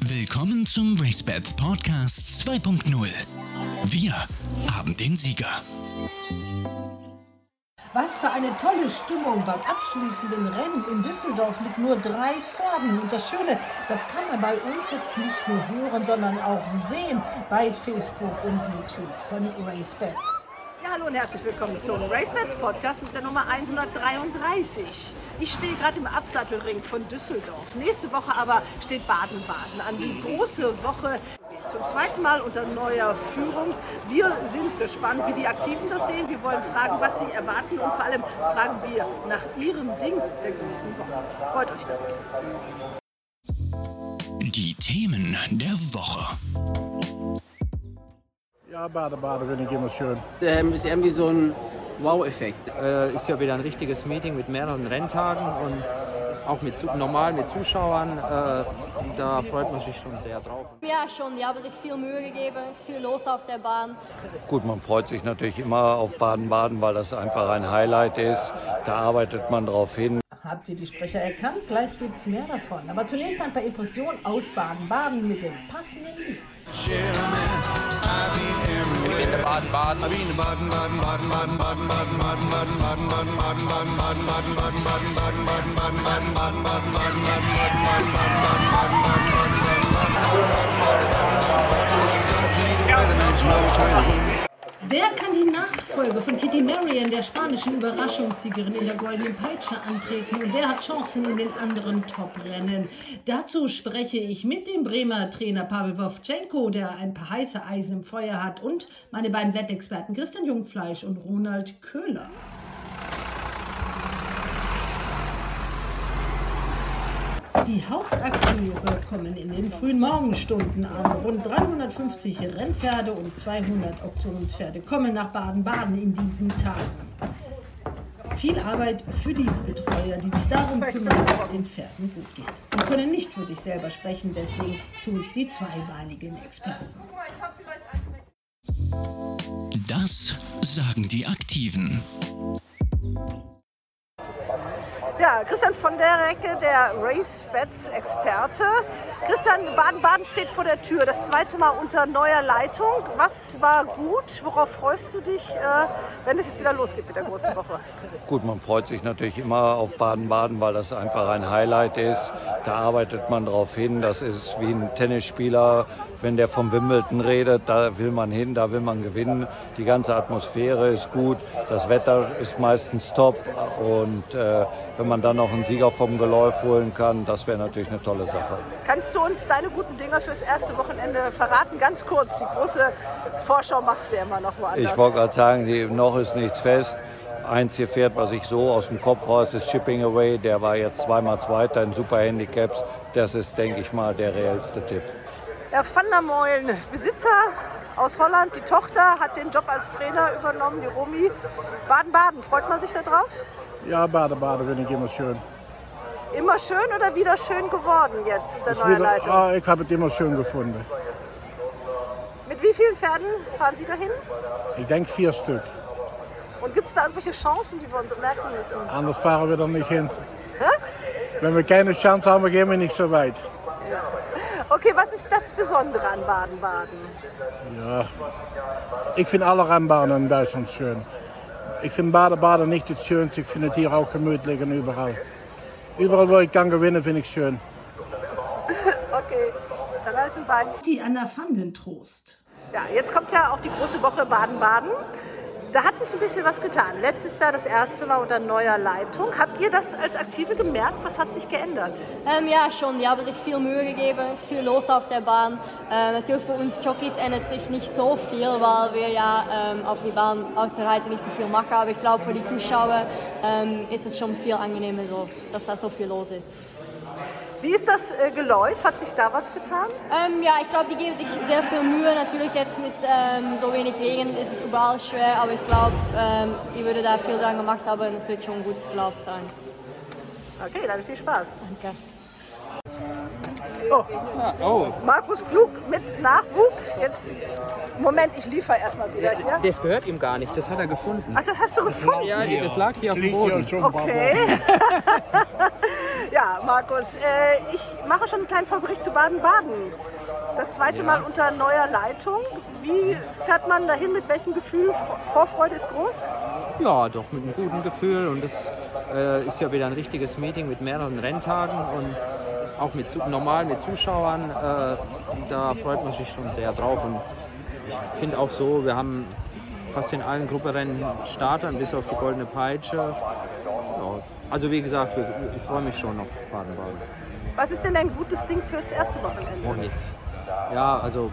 Willkommen zum RaceBets Podcast 2.0. Wir haben den Sieger. Was für eine tolle Stimmung beim abschließenden Rennen in Düsseldorf mit nur drei Pferden. Und das Schöne, das kann man bei uns jetzt nicht nur hören, sondern auch sehen bei Facebook und YouTube von RaceBets. Ja, hallo und herzlich willkommen zum RaceBets Podcast mit der Nummer 133. Ich stehe gerade im Absattelring von Düsseldorf. Nächste Woche aber steht Baden-Baden an. Die große Woche zum zweiten Mal unter neuer Führung. Wir sind gespannt, wie die Aktiven das sehen. Wir wollen fragen, was sie erwarten und vor allem fragen wir nach ihrem Ding der großen Woche. Freut euch darauf. Die Themen der Woche. Ja, Baden-Baden finde ich immer schön. Ähm, ist irgendwie so ein Wow-Effekt. Äh, ist ja wieder ein richtiges Meeting mit mehreren Renntagen und auch mit normal mit Zuschauern. Äh, da freut man sich schon sehr drauf. Ja, schon. Die haben sich viel Mühe gegeben. Es ist viel los auf der Bahn. Gut, man freut sich natürlich immer auf Baden-Baden, weil das einfach ein Highlight ist. Da arbeitet man drauf hin. Habt ihr die Sprecher erkannt? Gleich gibt's mehr davon. Aber zunächst ein paar Impressionen aus Baden-Baden mit dem passenden Lied. I've been to Baden Baden Baden Wer kann die Nachfolge von Kitty Marion, der spanischen Überraschungssiegerin in der Goldenen Peitsche, antreten? Und wer hat Chancen in den anderen Top-Rennen? Dazu spreche ich mit dem Bremer Trainer Pavel Wovchenko, der ein paar heiße Eisen im Feuer hat, und meine beiden Wettexperten Christian Jungfleisch und Ronald Köhler. Die Hauptakteure kommen in den frühen Morgenstunden an. Rund 350 Rennpferde und 200 Auktionspferde kommen nach Baden-Baden in diesen Tagen. Viel Arbeit für die Betreuer, die sich darum kümmern, dass es den Pferden gut geht. Sie können nicht für sich selber sprechen, deswegen tun es die zweibeinigen Experten. Das sagen die Aktiven. Ja, Christian von der Recke, der Race-Bets-Experte. Christian, Baden-Baden steht vor der Tür, das zweite Mal unter neuer Leitung. Was war gut? Worauf freust du dich, äh, wenn es jetzt wieder losgeht mit der großen Woche? Gut, man freut sich natürlich immer auf Baden-Baden, weil das einfach ein Highlight ist. Da arbeitet man drauf hin. Das ist wie ein Tennisspieler, wenn der vom Wimbledon redet, da will man hin, da will man gewinnen. Die ganze Atmosphäre ist gut, das Wetter ist meistens top und äh, wenn man dann noch einen Sieger vom Geläuf holen kann, das wäre natürlich eine tolle Sache. Kannst du uns deine guten Dinger fürs erste Wochenende verraten? Ganz kurz, die große Vorschau machst du ja immer noch woanders. Ich wollte gerade sagen, die, noch ist nichts fest. Einzige Pferd, was ich so aus dem Kopf weiß, ist Shipping Away. Der war jetzt zweimal Zweiter in Super Handicaps. Das ist, denke ich mal, der reellste Tipp. Herr van der Meulen, Besitzer aus Holland, die Tochter hat den Job als Trainer übernommen, die Romy. Baden-Baden, freut man sich da drauf? Ja, Baden-Baden finde ich immer schön. Immer schön oder wieder schön geworden jetzt mit der neuen wieder- Leitung? ah, ich habe es immer schön gefunden. Mit wie vielen Pferden fahren Sie dahin? Ich denke vier Stück. Und gibt es da irgendwelche Chancen, die wir uns merken müssen? Anders fahren wir da nicht hin. Wenn wir keine Chance haben, gehen wir nicht so weit. Okay, was ist das Besondere an Baden-Baden? Ja, ich finde alle Rennbahnen in Deutschland schön. Ich finde Baden-Baden nicht das Schönste, ich finde es hier auch gemütlich und überall. Überall, wo ich kann gewinnen, finde ich schön. Okay, dann alles im Bein. Die Anna van den Trost. Ja, jetzt kommt ja auch die große Woche Baden-Baden. Da hat sich ein bisschen was getan. Letztes Jahr das erste Mal unter neuer Leitung. Habt ihr das als Aktive gemerkt? Was hat sich geändert? Ähm, ja, schon. Die haben sich viel Mühe gegeben. Es ist viel los auf der Bahn. Äh, natürlich für uns Jockeys ändert sich nicht so viel, weil wir ja ähm, auf die Bahn aus der Reite nicht so viel machen. Aber ich glaube, für die Zuschauer ähm, ist es schon viel angenehmer, so, dass da so viel los ist. Wie ist das äh, Geläuf? Hat sich da was getan? Ähm, ja, ich glaube, die geben sich sehr viel Mühe. Natürlich jetzt mit ähm, so wenig Regen ist es überall schwer, aber ich glaube, ähm, die würde da viel dran gemacht haben und es wird schon ein gutes Lauf sein. Okay, dann viel Spaß. Danke. Oh, Oh, Markus Klug mit Nachwuchs. Jetzt, Moment, ich liefere erstmal wieder hier. das gehört ihm gar nicht. Das hat er gefunden. Ach, das hast du gefunden? Ja, das lag hier auf dem Boden. Okay. Ja, Markus, äh, ich mache schon einen kleinen Vorbericht zu Baden-Baden. Das zweite Ja. Mal unter neuer Leitung. Wie fährt man dahin? Mit welchem Gefühl? Vorfreude ist groß? Ja, doch mit einem guten Gefühl und es äh, ist ja wieder ein richtiges Meeting mit mehreren Renntagen und auch mit normal mit Zuschauern. Äh, da freut man sich schon sehr drauf und ich finde auch so, wir haben fast in allen Grupperennen Startern bis auf die Goldene Peitsche. Ja, also wie gesagt, ich freue mich schon auf Baden-Baden. Was ist denn ein gutes Ding fürs erste Wochenende? Oh, jetzt. Ja, also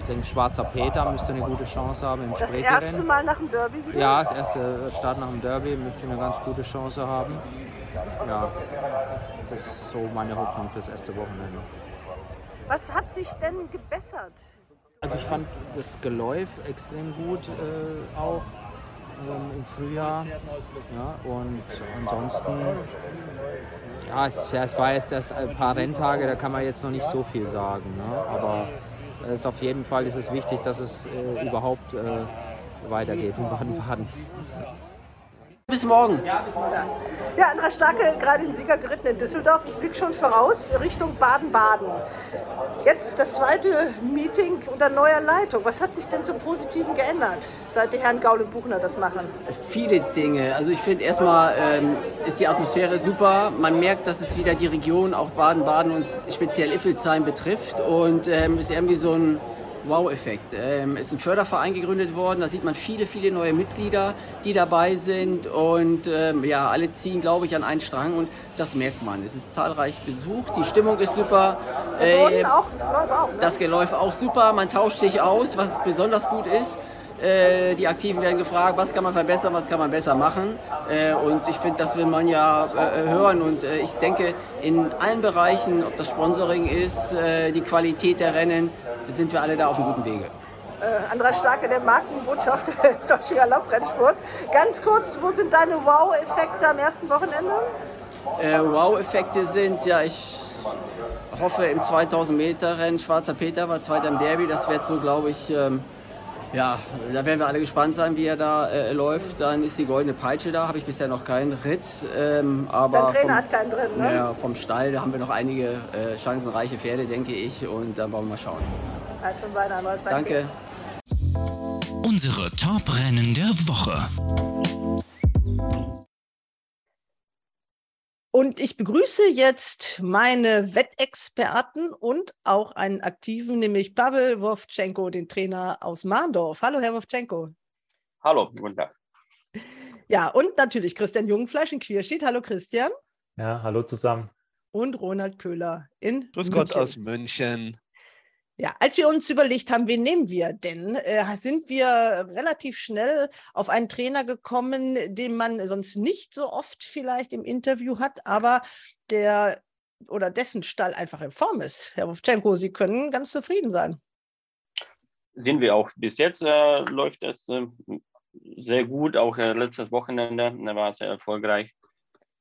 ich denke, Schwarzer Peter müsste eine gute Chance haben im Das erste Mal nach dem Derby wieder? Ja, das erste Start nach dem Derby müsste eine ganz gute Chance haben. Ja, das ist so meine Hoffnung fürs erste Wochenende. Was hat sich denn gebessert? Also ich fand das Geläuf extrem gut äh, auch ähm, im Frühjahr. Ja, und ansonsten, ja, es, es war jetzt erst ein paar Renntage, da kann man jetzt noch nicht so viel sagen. Ne? Aber es ist auf jeden Fall ist es wichtig, dass es äh, überhaupt äh, weitergeht in Baden-Baden. Bis morgen. Ja, Andra Starke, gerade den Sieger geritten in Düsseldorf. Ich blicke schon voraus Richtung Baden-Baden. Jetzt das zweite Meeting unter neuer Leitung. Was hat sich denn zum Positiven geändert, seit die Herren Gaul und Buchner das machen? Viele Dinge. Also ich finde erstmal ähm, ist die Atmosphäre super. Man merkt, dass es wieder die Region, auch Baden-Baden und speziell Iffelsheim betrifft. Und ähm, ist irgendwie so ein Wow-Effekt. Ähm, ist ein Förderverein gegründet worden. Da sieht man viele, viele neue Mitglieder, die dabei sind. Und ähm, ja, alle ziehen, glaube ich, an einen Strang. Und das merkt man. Es ist zahlreich besucht. Die Stimmung ist super. Äh, auch, das Geläuf auch. Ne? Das Geläuf auch super, man tauscht sich aus, was besonders gut ist. Äh, die Aktiven werden gefragt, was kann man verbessern, was kann man besser machen. Äh, und ich finde, das will man ja äh, hören. Und äh, ich denke, in allen Bereichen, ob das Sponsoring ist, äh, die Qualität der Rennen, sind wir alle da auf einem guten Wege. Äh, Andra Starke, der Markenbotschafter des Deutschen Galopprennsports. Ganz kurz, wo sind deine Wow-Effekte am ersten Wochenende? Äh, Wow-Effekte sind, ja, ich hoffe im 2000 Meter Rennen, Schwarzer Peter war Zweiter im Derby, das wird so, glaube ich, ähm, ja, da werden wir alle gespannt sein, wie er da äh, läuft. Dann ist die goldene Peitsche da, habe ich bisher noch keinen Ritt. Ähm, aber Dein Trainer vom, hat keinen drin, ne? Ja, vom Stall, da haben wir noch einige äh, chancenreiche Pferde, denke ich. Und dann wollen wir mal schauen. Als von Andra Starke. Danke. Unsere Top-Rennen der Woche. Und ich begrüße jetzt meine Wettexperten und auch einen aktiven, nämlich Pavel Wovchenko, den Trainer aus Mahndorf. Hallo, Herr Wovchenko. Hallo, guten Tag. Ja, und natürlich Christian Jungfleisch in Quierschied. Hallo, Christian. Ja, hallo zusammen. Und Ronald Köhler in Grüß München. Gott aus München. Ja, als wir uns überlegt haben, wen nehmen wir denn, äh, sind wir relativ schnell auf einen Trainer gekommen, den man sonst nicht so oft vielleicht im Interview hat, aber der oder dessen Stall einfach in Form ist. Herr Wovchenko, Sie können ganz zufrieden sein. Sind wir auch. Bis jetzt äh, läuft es äh, sehr gut. Auch äh, letztes Wochenende äh, war sehr erfolgreich.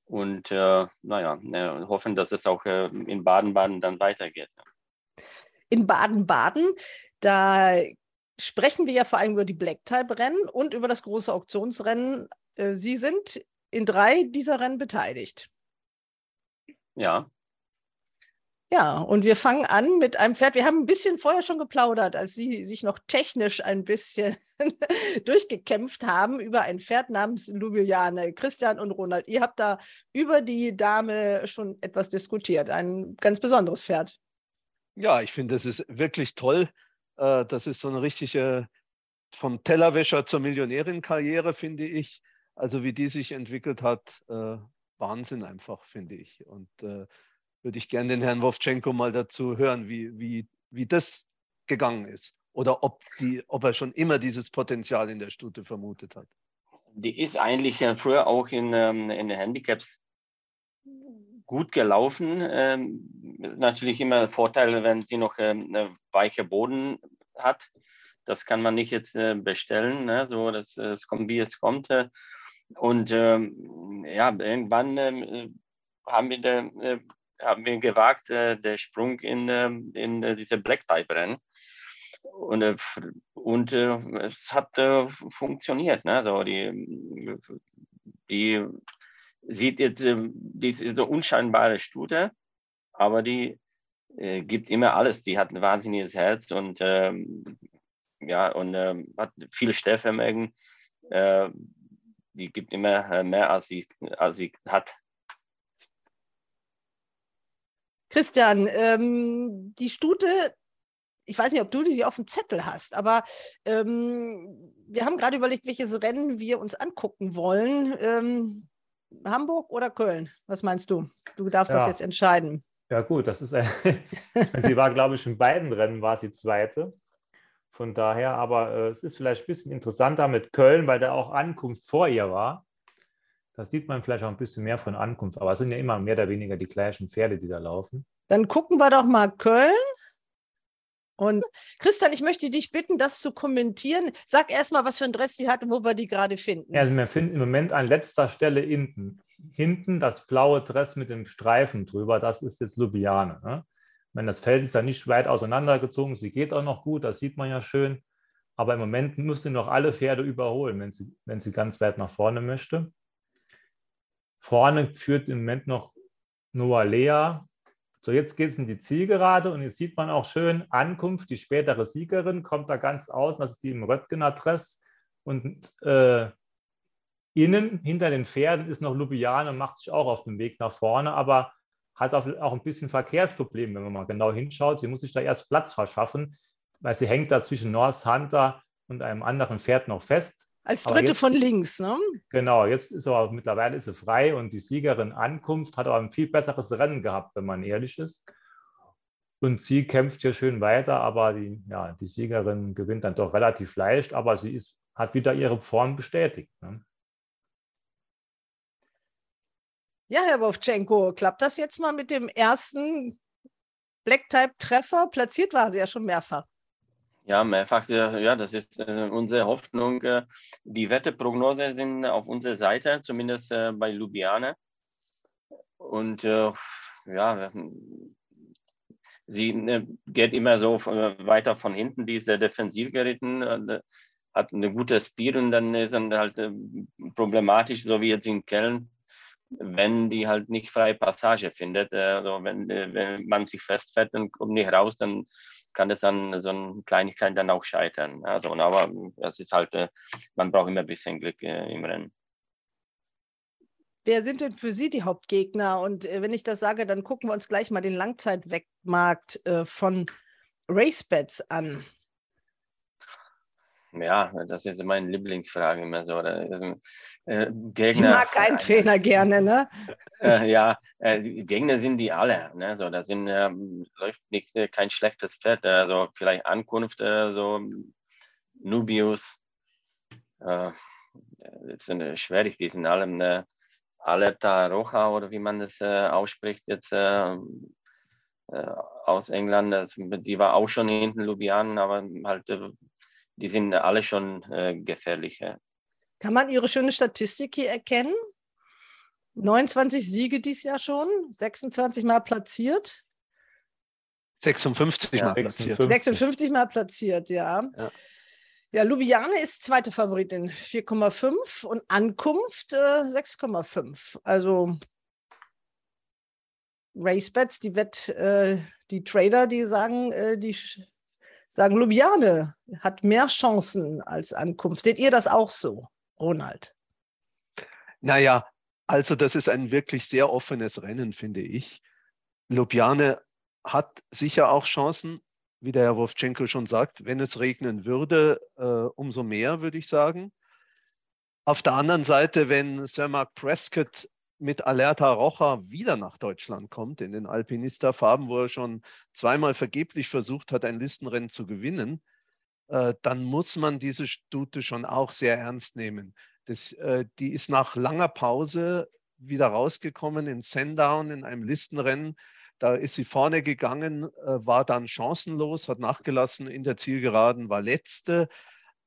Und äh, naja, äh, hoffen, dass es auch in Baden-Baden dann weitergeht. In Baden-Baden, da sprechen wir ja vor allem über die Black-Type-Rennen und über das große Auktionsrennen. Äh, Sie sind in drei dieser Rennen beteiligt. Ja, Ja, und wir fangen an mit einem Pferd. Wir haben ein bisschen vorher schon geplaudert, als Sie sich noch technisch ein bisschen durchgekämpft haben über ein Pferd namens Ljubljane. Christian und Ronald, ihr habt da über die Dame schon etwas diskutiert. Ein ganz besonderes Pferd. Ja, ich finde, das ist wirklich toll. Äh, Das ist so eine richtige vom Tellerwäscher zur Millionärin-Karriere, finde ich. Also wie die sich entwickelt hat, äh, Wahnsinn einfach, finde ich. Und äh, würde ich gerne den Herrn Wovchenko mal dazu hören, wie, wie, wie das gegangen ist. Oder ob, die, ob er schon immer dieses Potenzial in der Stute vermutet hat. die ist eigentlich früher auch in, ähm, in Handicaps gut gelaufen. Ähm, natürlich immer Vorteile, wenn sie noch ähm, eine weiche Boden hat. Das kann man nicht jetzt äh, bestellen, ne? so dass äh, es kommt, wie es kommt. Äh. Und ähm, ja, irgendwann ähm, äh, haben wir, da, äh, haben wir gewagt, äh, der Sprung in, ähm, in äh, diese Black Type Rennen. Und, äh, und äh, es hat äh, funktioniert. Ne? So die, die sieht jetzt, äh, die ist eine unscheinbare Stute, aber die äh, gibt immer alles. Die hat ein wahnsinniges Herz und ähm, ja, und ähm, hat viel Stellvermögen. Äh, die gibt immer äh, mehr, als sie, als sie hat. Christian, ähm, die Stute, ich weiß nicht, ob du die auf dem Zettel hast, aber ähm, wir haben gerade überlegt, welches Rennen wir uns angucken wollen. Ähm, Hamburg oder Köln? Was meinst du? Du darfst ja. das jetzt entscheiden. Ja, gut, das ist, äh, sie war, glaube ich, in beiden Rennen war sie Zweite. Von daher, aber äh, es ist vielleicht ein bisschen interessanter mit Köln, weil da auch Ankunft vor ihr war. Da sieht man vielleicht auch ein bisschen mehr von Ankunft, aber es sind ja immer mehr oder weniger die gleichen Pferde, die da laufen. Dann gucken wir doch mal Köln. Und Christian, ich möchte dich bitten, das zu kommentieren. Sag erstmal, was für ein Dress die hat und wo wir die gerade finden. Ja, also wir finden im Moment an letzter Stelle hinten. Hinten das blaue Dress mit dem Streifen drüber, das ist jetzt Lubiane. Ne? Wenn das Feld ist ja nicht weit auseinandergezogen, sie geht auch noch gut, das sieht man ja schön. Aber im Moment muss sie noch alle Pferde überholen, wenn sie, wenn sie ganz weit nach vorne möchte. Vorne führt im Moment noch Noah Lea, so, jetzt geht es in die Zielgerade und jetzt sieht man auch schön Ankunft, die spätere Siegerin kommt da ganz außen, das ist die im Röttgener Dress. Und äh, innen hinter den Pferden ist noch Lubiane, macht sich auch auf den Weg nach vorne, aber hat auch, auch ein bisschen Verkehrsproblem, wenn man mal genau hinschaut. Sie muss sich da erst Platz verschaffen, weil sie hängt da zwischen North Hunter und einem anderen Pferd noch fest. Als dritte jetzt, von links, ne? Genau, jetzt ist aber mittlerweile ist sie frei und die Siegerin Ankunft hat aber ein viel besseres Rennen gehabt, wenn man ehrlich ist. Und sie kämpft hier schön weiter, aber die, ja, die Siegerin gewinnt dann doch relativ leicht, aber sie ist, hat wieder ihre Form bestätigt. Ne? Ja, Herr Wovchenko, klappt das jetzt mal mit dem ersten Black-Type-Treffer? Platziert war sie ja schon mehrfach. Ja, mehrfach, ja, das ist äh, unsere Hoffnung. Äh, die Wetterprognose sind auf unserer Seite, zumindest äh, bei Ljubljana. Und ja, sie geht immer so weiter von hinten, die ist sehr defensiv geritten, hat eine gute Speed und dann ist dann halt problematisch, so wie jetzt in Köln, wenn die halt nicht freie Passage findet. Also wenn, wenn man sich festfährt und kommt nicht raus, dann kann das an so einer Kleinigkeit dann auch scheitern. Also, aber das ist halt, äh, man braucht immer ein bisschen Glück äh, im Rennen. Wer sind denn für Sie die Hauptgegner? Und äh, wenn ich das sage, dann gucken wir uns gleich mal den Langzeitwegmarkt von RaceBets an. Ja, das ist meine Lieblingsfrage immer so. Äh, Gegner. Ich mag keinen Trainer gerne, ne? Äh, ja, äh, Gegner sind die alle. Ne? So, da sind, äh, läuft nicht, äh, kein schlechtes Pferd. Also vielleicht Ankunft, äh, so Nubius. Äh, das sind schwierig, die sind alle, ne, Alerta Roja oder wie man das ausspricht jetzt aus England. Das, die war auch schon hinten Lubian, aber halt, die sind alle schon gefährlich. Kann man Ihre schöne Statistik hier erkennen? 29 Siege dieses Jahr schon, 26 Mal platziert. 56 Mal platziert. 56 Mal platziert, ja. ja. Ja, Ljubljane ist zweite Favoritin, 4,5 und Ankunft äh, 6,5. Also RaceBets, die Wett, äh, die Trader, die sagen, äh, die sagen, Ljubljane hat mehr Chancen als Ankunft. Seht ihr das auch so? Ronald? Naja, also das ist ein wirklich sehr offenes Rennen, finde ich. Ljubljane hat sicher auch Chancen, wie der Herr Wovchenko schon sagt, wenn es regnen würde, äh, umso mehr, würde ich sagen. Auf der anderen Seite, wenn Sir Mark Prescott mit Alerta Rocha wieder nach Deutschland kommt, in den Alpinista-Farben, wo er schon zweimal vergeblich versucht hat, ein Listenrennen zu gewinnen, äh, dann muss man diese Stute schon auch sehr ernst nehmen. Das, äh, die ist nach langer Pause wieder rausgekommen in Sandown in einem Listenrennen. Da ist sie vorne gegangen, äh, war dann chancenlos, hat nachgelassen in der Zielgeraden, war letzte.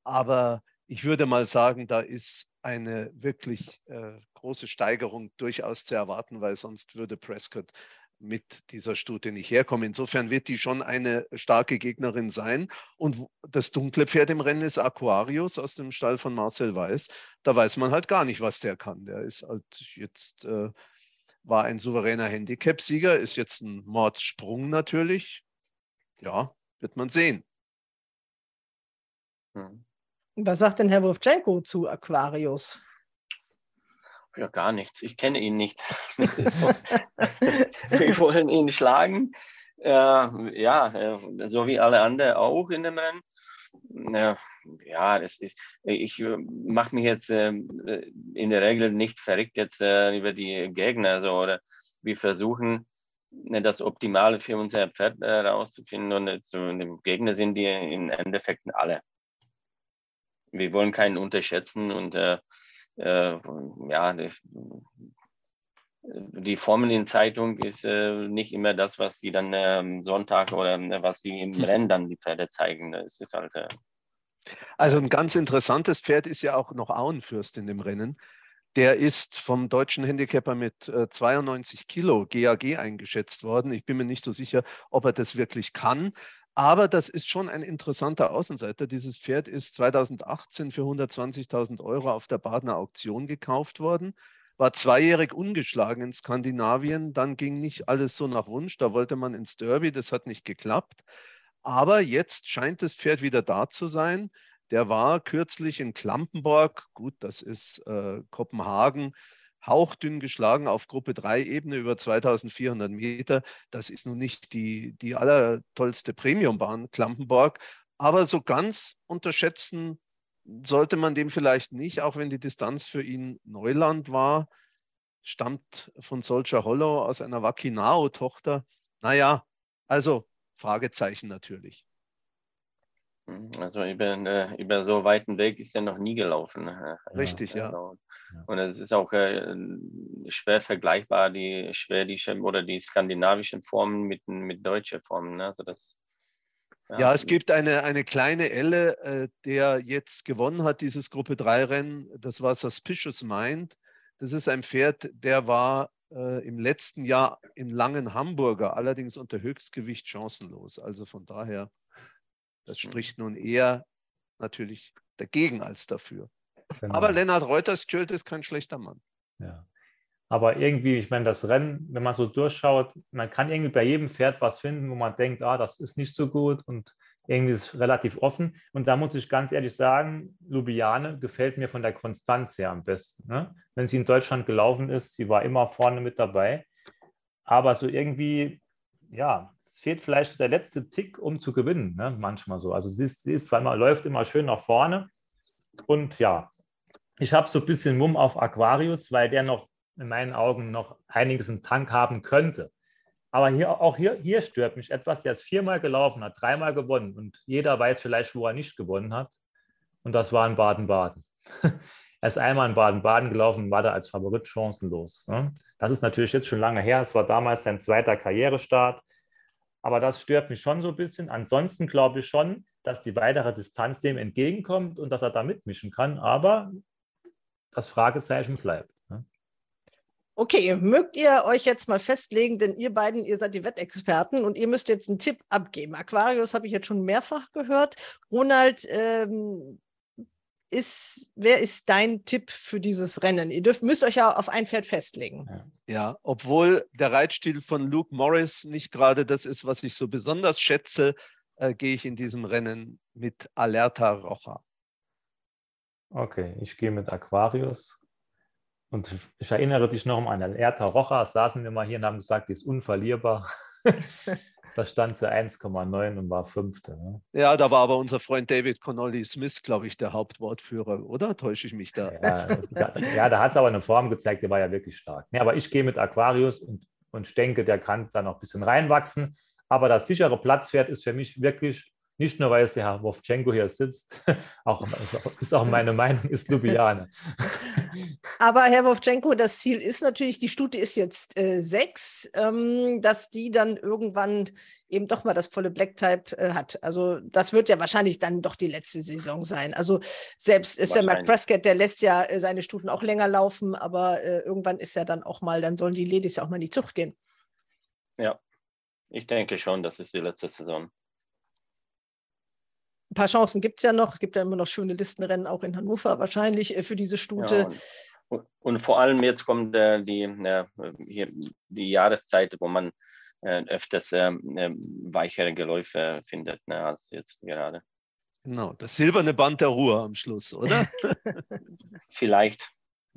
Aber ich würde mal sagen, da ist eine wirklich äh, große Steigerung durchaus zu erwarten, weil sonst würde Prescott mit dieser Stute nicht herkommen. Insofern wird die schon eine starke Gegnerin sein. Und das dunkle Pferd im Rennen ist Aquarius aus dem Stall von Marcel Weiß. Da weiß man halt gar nicht, was der kann. Der ist halt jetzt, äh, war ein souveräner Handicap-Sieger, ist jetzt ein Mordsprung natürlich. Ja, wird man sehen. Hm. Was sagt denn Herr Wurfchenko zu Aquarius? Ja, gar nichts. Ich kenne ihn nicht. Wir wollen ihn schlagen. Äh, ja, äh, so wie alle anderen auch in dem Rennen. Äh, ja, das ist, ich äh, mache mich jetzt äh, in der Regel nicht verrückt jetzt äh, über die Gegner. So, oder wir versuchen, das Optimale für unser Pferd herauszufinden. Und so, die Gegner sind die im Endeffekt alle. Wir wollen keinen unterschätzen und äh, ja, die, die Formel in Zeitung ist äh, nicht immer das, was sie dann äh, Sonntag oder äh, was sie im Rennen dann die Pferde zeigen. Das ist halt. Äh, also ein ganz interessantes Pferd ist ja auch noch Auenfürst in dem Rennen. Der ist vom deutschen Handicapper mit 92 äh, Kilo GAG eingeschätzt worden. Ich bin mir nicht so sicher, ob er das wirklich kann. Aber das ist schon ein interessanter Außenseiter. Dieses Pferd ist 2018 für 120.000 Euro auf der Badener Auktion gekauft worden, war zweijährig ungeschlagen in Skandinavien. Dann ging nicht alles so nach Wunsch. Da wollte man ins Derby, das hat nicht geklappt. Aber jetzt scheint das Pferd wieder da zu sein. Der war kürzlich in Klampenborg, gut, das ist äh, Kopenhagen, hauchdünn geschlagen auf Gruppe 3 Ebene über 2400 Meter. Das ist nun nicht die, die allertollste Premiumbahn, Klampenborg, aber so ganz unterschätzen sollte man dem vielleicht nicht, auch wenn die Distanz für ihn Neuland war, stammt von Soldier Hollow aus einer Wakinao-Tochter. Naja, also Fragezeichen natürlich. Hm, also über, äh, über so weiten Weg ist er noch nie gelaufen. Ne? Richtig, ja. ja. Und es ist auch äh, schwer vergleichbar, die schwedische oder die skandinavischen Formen mit, mit deutschen Formen. Ne? Also das, ja. ja. es gibt eine, eine kleine Elle, äh, der jetzt gewonnen hat, dieses Gruppe 3-Rennen. Das war Suspicious Mind. Das ist ein Pferd, der war äh, im letzten Jahr im langen Hamburger, allerdings unter Höchstgewicht chancenlos. Also von daher das hm. spricht nun eher natürlich dagegen als dafür. Genau. Aber Lennart Reuters-Kjöld ist kein schlechter Mann. Ja. Aber irgendwie, ich meine, das Rennen, wenn man so durchschaut, man kann irgendwie bei jedem Pferd was finden, wo man denkt, ah, das ist nicht so gut und irgendwie ist es relativ offen. Und da muss ich ganz ehrlich sagen, Lubiane gefällt mir von der Konstanz her am besten. Ne? Wenn sie in Deutschland gelaufen ist, sie war immer vorne mit dabei. Aber so irgendwie, ja, fehlt vielleicht der letzte Tick, um zu gewinnen, ne? manchmal so. Also sie ist, sie ist, weil man läuft immer schön nach vorne. Und ja, ich habe so ein bisschen Mumm auf Aquarius, weil der noch in meinen Augen noch einiges im Tank haben könnte. Aber hier, auch hier, hier stört mich etwas. Der ist viermal gelaufen, hat dreimal gewonnen und jeder weiß vielleicht, wo er nicht gewonnen hat. Und das war in Baden-Baden. er ist einmal in Baden-Baden gelaufen war da als Favorit chancenlos. Ne? Das ist natürlich jetzt schon lange her. Es war damals sein zweiter Karrierestart. Aber das stört mich schon so ein bisschen. Ansonsten glaube ich schon, dass die weitere Distanz dem entgegenkommt und dass er da mitmischen kann. Aber das Fragezeichen bleibt. Ne? Okay, mögt ihr euch jetzt mal festlegen, denn ihr beiden, ihr seid die Wettexperten und ihr müsst jetzt einen Tipp abgeben. Aquarius habe ich jetzt schon mehrfach gehört. Ronald, ähm, ist, wer ist dein Tipp für dieses Rennen? Ihr dürft, müsst euch ja auf ein Pferd festlegen. Ja. ja, obwohl der Reitstil von Luke Morris nicht gerade das ist, was ich so besonders schätze, äh, gehe ich in diesem Rennen mit Alerta Rocha. Okay, ich gehe mit Aquarius. Und ich erinnere dich noch an Alerta Rocha, saßen wir mal hier und haben gesagt, die ist unverlierbar. Da stand sie 1,9 und war Fünfte. Ne? Ja, da war aber unser Freund David Connolly Smith, glaube ich, der Hauptwortführer, oder? Täusche ich mich da? Ja, da, ja, da hat es aber eine Form gezeigt, die war ja wirklich stark. Ja, aber ich gehe mit Aquarius und, und denke, der kann da noch ein bisschen reinwachsen. Aber das sichere Platzpferd ist für mich wirklich nicht nur, weil es der Herr Wovchenko hier sitzt, auch, ist auch meine Meinung, ist Ljubljana. Aber Herr Wovchenko, das Ziel ist natürlich, die Stute ist jetzt äh, sechs, ähm, dass die dann irgendwann eben doch mal das volle Black-Type äh, hat. Also das wird ja wahrscheinlich dann doch die letzte Saison sein. Also selbst ist ja Mark Prescott, der lässt ja äh, seine Stuten auch länger laufen, aber äh, irgendwann ist ja dann auch mal, dann sollen die Ladies ja auch mal in die Zucht gehen. Ja, ich denke schon, das ist die letzte Saison. Ein paar Chancen gibt es ja noch. Es gibt ja immer noch schöne Listenrennen, auch in Hannover wahrscheinlich äh, für diese Stute. Ja, und, und, vor allem jetzt kommt äh, die, äh, hier, die Jahreszeit, wo man äh, öfters ähm, weichere Geläufe findet ne, als jetzt gerade. Genau, das silberne Band der Ruhe am Schluss, oder? Vielleicht.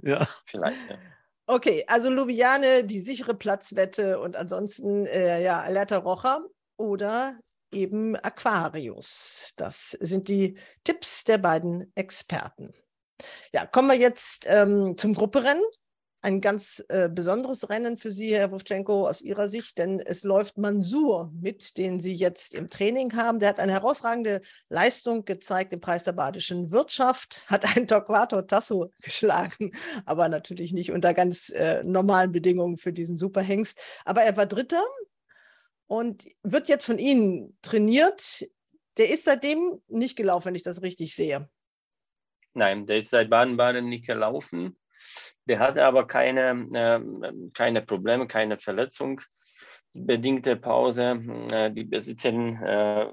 Ja. Vielleicht, ja. Okay, also Lubiane, die sichere Platzwette und ansonsten äh, ja Alerta Rocha oder eben Aquarius. Das sind die Tipps der beiden Experten. Ja, kommen wir jetzt ähm, zum Grupperennen ein ganz äh, besonderes Rennen für Sie, Herr Wovchenko, aus Ihrer Sicht, denn es läuft Mansur mit, den Sie jetzt im Training haben. Der hat eine herausragende Leistung gezeigt im Preis der badischen Wirtschaft, hat einen Torquato Tasso geschlagen, aber natürlich nicht unter ganz äh, normalen Bedingungen für diesen Superhengst. Aber er war Dritter und wird jetzt von Ihnen trainiert. Der ist seitdem nicht gelaufen, wenn ich das richtig sehe. Nein, der ist seit Baden-Baden nicht gelaufen. Der hatte aber keine, äh, keine Probleme, keine Verletzung. Bedingte Pause. Äh, die Besitzerin äh,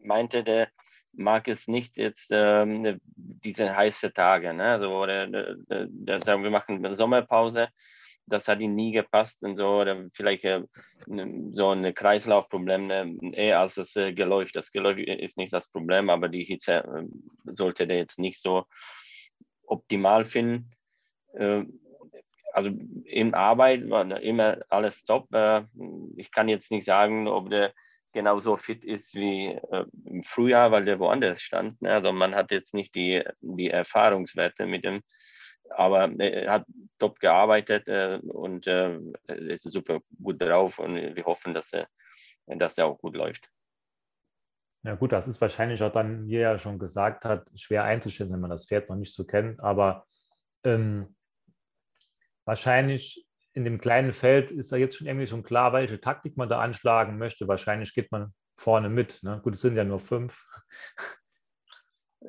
meinte, der mag es nicht jetzt äh, diese heiße Tage. Ne? Also, oder, der, der, sagen wir machen eine Sommerpause. Das hat ihm nie gepasst und so. Oder vielleicht äh, so ein Kreislaufproblem, äh, eher als das äh, Geläuf. Das Geläuf ist nicht das Problem, aber die Hitze äh, sollte der jetzt nicht so optimal finden. Äh, also in Arbeit war immer alles top. Äh, ich kann jetzt nicht sagen, ob der genauso fit ist wie äh, im Frühjahr, weil der woanders stand. Ne? Also man hat jetzt nicht die, die Erfahrungswerte mit ihm, aber er hat top gearbeitet und ist super gut drauf und wir hoffen, dass er, dass er auch gut läuft. Ja gut, das ist wahrscheinlich auch dann, wie er ja schon gesagt hat, schwer einzuschätzen, wenn man das Pferd noch nicht so kennt. Aber ähm, wahrscheinlich in dem kleinen Feld ist da jetzt schon irgendwie schon klar, welche Taktik man da anschlagen möchte. Wahrscheinlich geht man vorne mit. Ne? Gut, es sind ja nur fünf.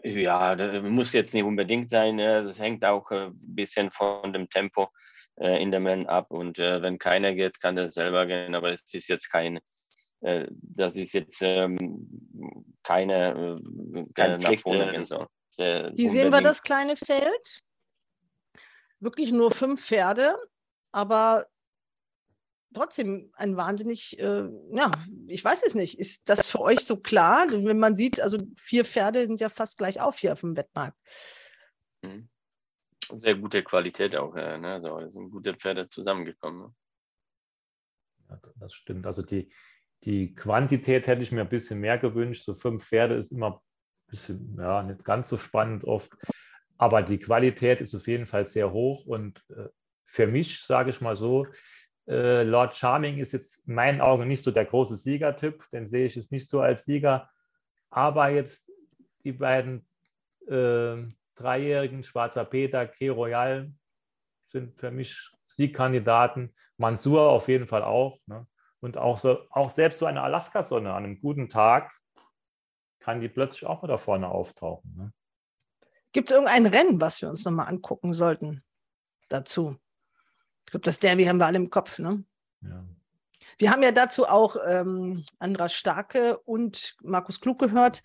Ja, das muss jetzt nicht unbedingt sein. Ne? Das hängt auch ein äh, bisschen von dem Tempo äh, in dem Rennen ab. Und äh, wenn keiner geht, kann das selber gehen. Aber es ist jetzt kein, das ist jetzt ähm, keine, keine Pflicht. So. Wie sehen wir das kleine Feld? wirklich nur fünf Pferde, aber trotzdem ein wahnsinnig, äh, ja, ich weiß es nicht. Ist das für euch so klar? Wenn man sieht, also vier Pferde sind ja fast gleich auf hier auf dem Wettmarkt. Mhm. Sehr gute Qualität auch, ne? also, es sind gute Pferde zusammengekommen. Ne? Ja, das stimmt. Also die, die Quantität hätte ich mir ein bisschen mehr gewünscht. So fünf Pferde ist immer ein bisschen, ja, nicht ganz so spannend oft. Aber die Qualität ist auf jeden Fall sehr hoch und äh, für mich, sage ich mal so, äh, Lord Charming ist jetzt in meinen Augen nicht so der große Siegertyp, den sehe ich jetzt nicht so als Sieger. Aber jetzt die beiden äh, Dreijährigen, Schwarzer Peter, K. Royal, sind für mich Siegkandidaten. Mansur auf jeden Fall auch. Ne? Und auch, so, auch selbst so eine Alaska-Sonne an einem guten Tag kann die plötzlich auch mal da vorne auftauchen. Ne? Gibt es irgendein Rennen, was wir uns nochmal angucken sollten dazu? Ich glaube, das Derby haben wir alle im Kopf, ne? Ja. Wir haben ja dazu auch ähm, Andras Starke und Markus Klug gehört.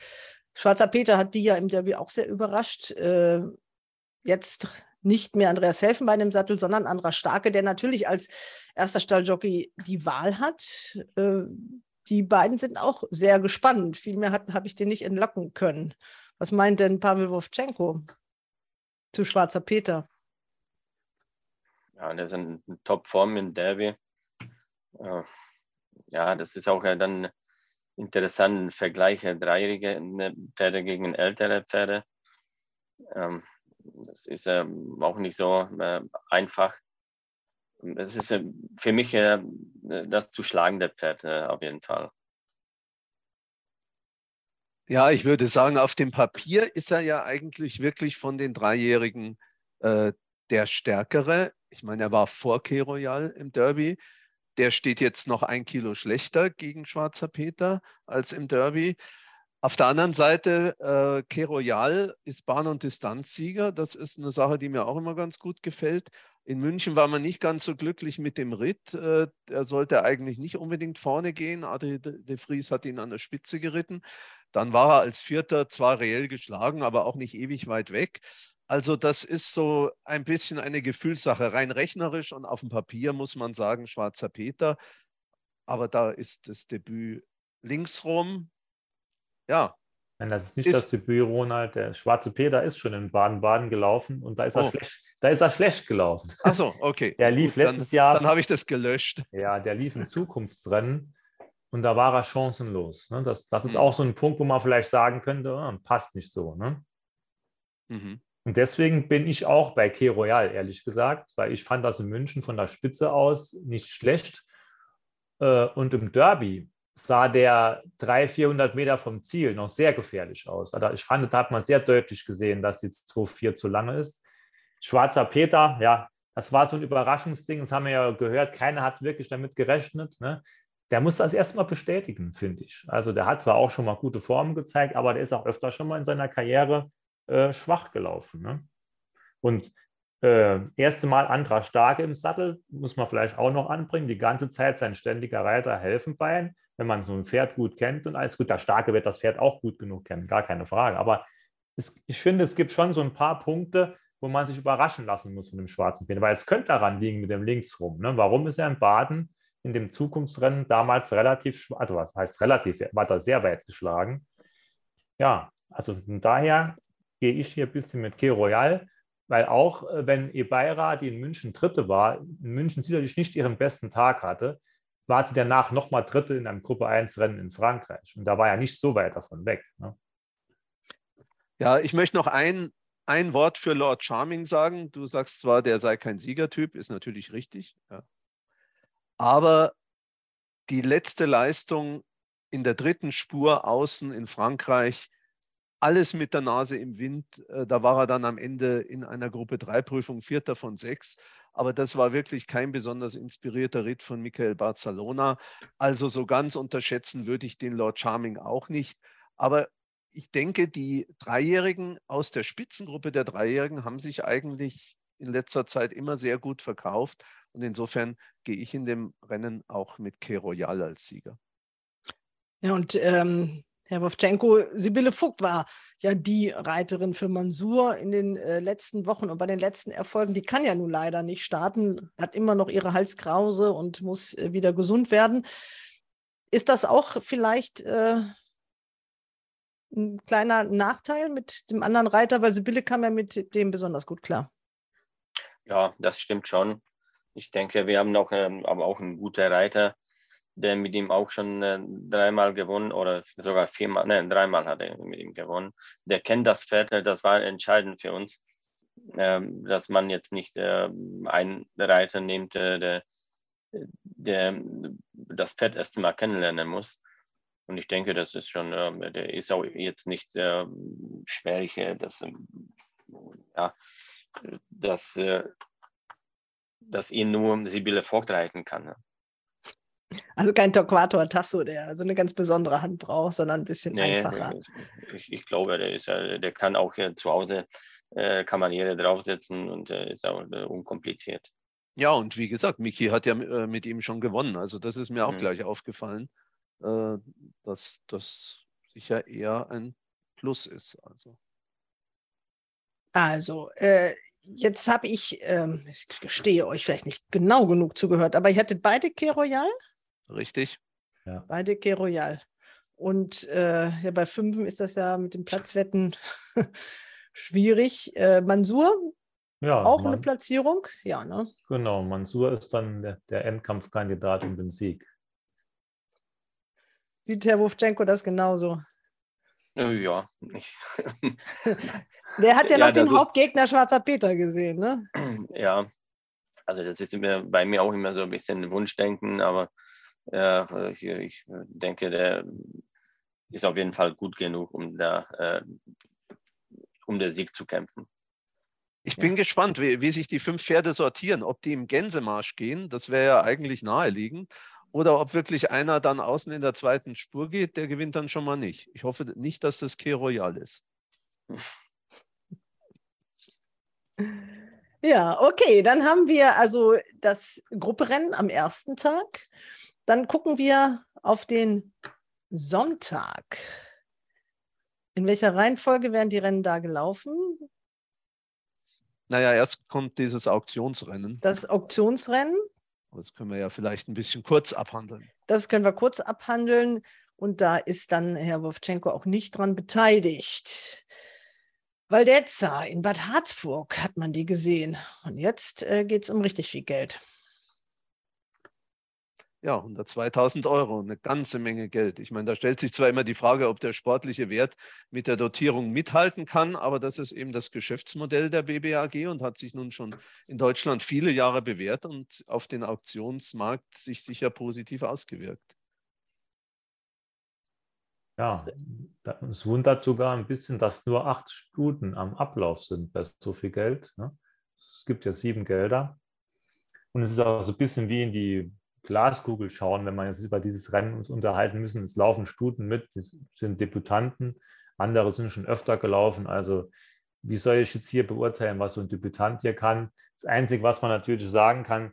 Schwarzer Peter hat die ja im Derby auch sehr überrascht. Äh, jetzt nicht mehr Andreas Helfenbein im Sattel, sondern Andras Starke, der natürlich als erster Stalljockey die Wahl hat. Äh, die beiden sind auch sehr gespannt. Viel mehr habe ich den nicht entlocken können. Was meint denn Pavel Wovchenko zu Schwarzer Peter? Ja, der ist in Topform in Derby. Äh, ja, das ist auch dann interessant, Vergleiche dreijährige ne, Pferde gegen ältere Pferde. Ähm, das ist ähm, auch nicht so äh, einfach. Es ist äh, für mich das zu schlagende Pferd auf jeden Fall. Ja, ich würde sagen, auf dem Papier ist er ja eigentlich wirklich von den Dreijährigen äh, der Stärkere. Ich meine, er war vor K Royal im Derby. Der steht jetzt noch ein Kilo schlechter gegen Schwarzer Peter als im Derby. Auf der anderen Seite, äh, K Royal ist Bahn- und Distanzsieger. Das ist eine Sache, die mir auch immer ganz gut gefällt. In München war man nicht ganz so glücklich mit dem Ritt. Äh, er sollte eigentlich nicht unbedingt vorne gehen. Adrie de Vries hat ihn an der Spitze geritten. Dann war er als Vierter zwar reell geschlagen, aber auch nicht ewig weit weg. Also das ist so ein bisschen eine Gefühlssache. Rein rechnerisch und auf dem Papier muss man sagen, Schwarzer Peter. Aber da ist das Debüt linksrum. Ja, Nein, das ist nicht ist, das Debüt, Ronald. Der schwarze Peter ist schon in Baden-Baden gelaufen und da ist, oh. er schlecht, da ist er schlecht gelaufen. Achso, okay. Der lief Gut, letztes dann, Jahr. Dann habe ich das gelöscht. Ja, der lief im Zukunftsrennen und da war er chancenlos. Ne? Das, das ist mhm. auch so ein Punkt, wo man vielleicht sagen könnte, oh, passt nicht so. Ne? Mhm. Und deswegen bin ich auch bei Key Royal, ehrlich gesagt, weil ich fand das in München von der Spitze aus nicht schlecht. Äh, und im Derby sah der 300, 400 Meter vom Ziel noch sehr gefährlich aus. Also ich fand, da hat man sehr deutlich gesehen, dass die 2,4 zu lange ist. Schwarzer Peter, ja, das war so ein Überraschungsding, das haben wir ja gehört, keiner hat wirklich damit gerechnet. Ne? Der muss das erstmal bestätigen, finde ich. Also der hat zwar auch schon mal gute Formen gezeigt, aber der ist auch öfter schon mal in seiner Karriere äh, schwach gelaufen. Ne? Und äh, erste Mal Andra Starke im Sattel, muss man vielleicht auch noch anbringen. Die ganze Zeit sein ständiger Reiter Helfenbein, wenn man so ein Pferd gut kennt und alles gut. Der Starke wird das Pferd auch gut genug kennen, gar keine Frage. Aber es, ich finde, es gibt schon so ein paar Punkte, wo man sich überraschen lassen muss von dem schwarzen Pferd, weil es könnte daran liegen mit dem Linksrum. Ne? Warum ist er in Baden in dem Zukunftsrennen damals relativ, also was heißt relativ, war da sehr weit geschlagen. Ja, also von daher gehe ich hier ein bisschen mit Key Royal weil auch äh, wenn Ebeira, die in München Dritte war, in München sicherlich nicht ihren besten Tag hatte, war sie danach nochmal Dritte in einem Gruppe 1-Rennen in Frankreich. Und da war ja nicht so weit davon weg. Ne? Ja, ich möchte noch ein, ein Wort für Lord Charming sagen. Du sagst zwar, der sei kein Siegertyp, ist natürlich richtig. Ja. Aber die letzte Leistung in der dritten Spur außen in Frankreich alles mit der Nase im Wind. Äh, da war er dann am Ende in einer Gruppe 3 Prüfung Vierter von sechs. Aber das war wirklich kein besonders inspirierter Ritt von Michael Barcelona. Also so ganz unterschätzen würde ich den Lord Charming auch nicht. Aber ich denke, die Dreijährigen aus der Spitzengruppe der Dreijährigen haben sich eigentlich in letzter Zeit immer sehr gut verkauft. Und insofern gehe ich in dem Rennen auch mit Ke Royal als Sieger. Ja, und ähm, Herr Wowtschenko, Sibylle Vogt war ja die Reiterin für Mansur in den äh, letzten Wochen und bei den letzten Erfolgen. Die kann ja nun leider nicht starten, hat immer noch ihre Halskrause und muss äh, wieder gesund werden. Ist das auch vielleicht äh, ein kleiner Nachteil mit dem anderen Reiter? Weil Sibylle kam ja mit dem besonders gut klar. Ja, das stimmt schon. Ich denke, wir haben noch ähm, auch einen guten Reiter der mit ihm auch schon äh, dreimal gewonnen oder sogar viermal, nein, dreimal hat er mit ihm gewonnen. Der kennt das Pferd, äh, das war entscheidend für uns, äh, dass man jetzt nicht äh, einen Reiter nimmt, äh, der, der das Pferd erst mal kennenlernen muss. Und ich denke, das ist schon, äh, der ist auch jetzt nicht äh, schwierig, dass, ja, dass, dass ihn nur Sibylle Vogt reiten kann. Ne? Also kein Torquato Tasso, der so eine ganz besondere Hand braucht, sondern ein bisschen nee, einfacher. Ich, ich, glaube, der, ist ja, der kann auch hier zu Hause äh, Kamaniere draufsetzen und äh, ist auch äh, unkompliziert. Ja, und wie gesagt, Miki hat ja äh, mit ihm schon gewonnen. Also das ist mir auch mhm. gleich aufgefallen, äh, dass das sicher eher ein Plus ist. Also, also äh, jetzt habe ich, ähm, ich gestehe euch vielleicht nicht genau genug zugehört, aber ihr hattet beide Key Royal? Richtig. Ja. Beide Key Royal. Und äh, ja, bei Fünfen ist das ja mit den Platzwetten schwierig. Äh, Mansur, ja, auch man, eine Platzierung? Ja, ne? Genau, Mansur ist dann der, der Endkampfkandidat um den Sieg. Sieht Herr Wovchenko das genauso? Ja. der hat ja, ja noch den Hauptgegner Schwarzer Peter gesehen, ne? Ja, also das ist bei mir auch immer so ein bisschen Wunschdenken, aber ja, ich, ich, denke, der ist auf jeden Fall gut genug, um da äh, um den Sieg zu kämpfen. Ich bin ja. gespannt, wie, wie, sich die fünf Pferde sortieren, ob die im Gänsemarsch gehen, das wäre ja eigentlich naheliegend, oder ob wirklich einer dann außen in der zweiten Spur geht, der gewinnt dann schon mal nicht. Ich hoffe nicht, dass das Key Royal ist. Ja, okay, dann haben wir also das Grupperennen am ersten Tag. Dann gucken wir auf den Sonntag. In welcher Reihenfolge werden die Rennen da gelaufen? Naja, erst kommt dieses Auktionsrennen. Das Auktionsrennen. Das können wir ja vielleicht ein bisschen kurz abhandeln. Das können wir kurz abhandeln. Und da ist dann Herr Wowtschenko auch nicht dran beteiligt. Valdezza in Bad Harzburg hat man die gesehen. Und jetzt äh, geht es um richtig viel Geld. Ja, 102.000 Euro, eine ganze Menge Geld. Ich meine, da stellt sich zwar immer die Frage, ob der sportliche Wert mit der Dotierung mithalten kann, aber das ist eben das Geschäftsmodell der BBAG und hat sich nun schon in Deutschland viele Jahre bewährt und auf den Auktionsmarkt sich sicher positiv ausgewirkt. Ja, es wundert sogar ein bisschen, dass nur acht Stuten am Ablauf sind bei so viel Geld. Ne? Es gibt ja sieben Gelder. Und es ist auch so ein bisschen wie in die Glaskugel schauen, wenn man jetzt über dieses Rennen uns unterhalten müssen. Es laufen Stuten mit, die sind Debütanten, andere sind schon öfter gelaufen. Also wie soll ich jetzt hier beurteilen, was so ein Debütant hier kann? Das Einzige, was man natürlich sagen kann,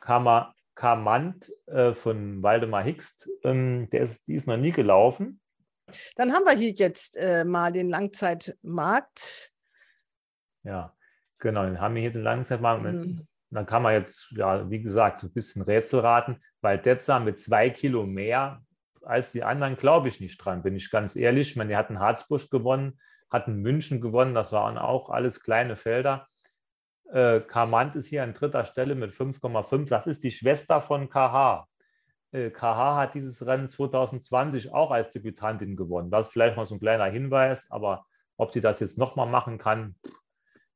man Carmant äh, von Waldemar Hickst. Ähm, der ist, die ist noch nie gelaufen. Dann haben wir hier jetzt äh, mal den Langzeitmarkt. Ja, genau, den haben wir hier den Langzeitmarkt. Mhm. Dann kann man jetzt, ja, wie gesagt, ein bisschen Rätsel raten, weil Detza mit zwei Kilo mehr als die anderen glaube ich nicht dran, bin ich ganz ehrlich. Ich meine, die hatten Harzbusch gewonnen, hatten München gewonnen, das waren auch alles kleine Felder. Äh, Karmant ist hier an dritter Stelle mit 5,5. Das ist die Schwester von KH. Äh, KH hat dieses Rennen 2020 auch als Debütantin gewonnen. Das ist vielleicht mal so ein kleiner Hinweis, aber ob sie das jetzt nochmal machen kann,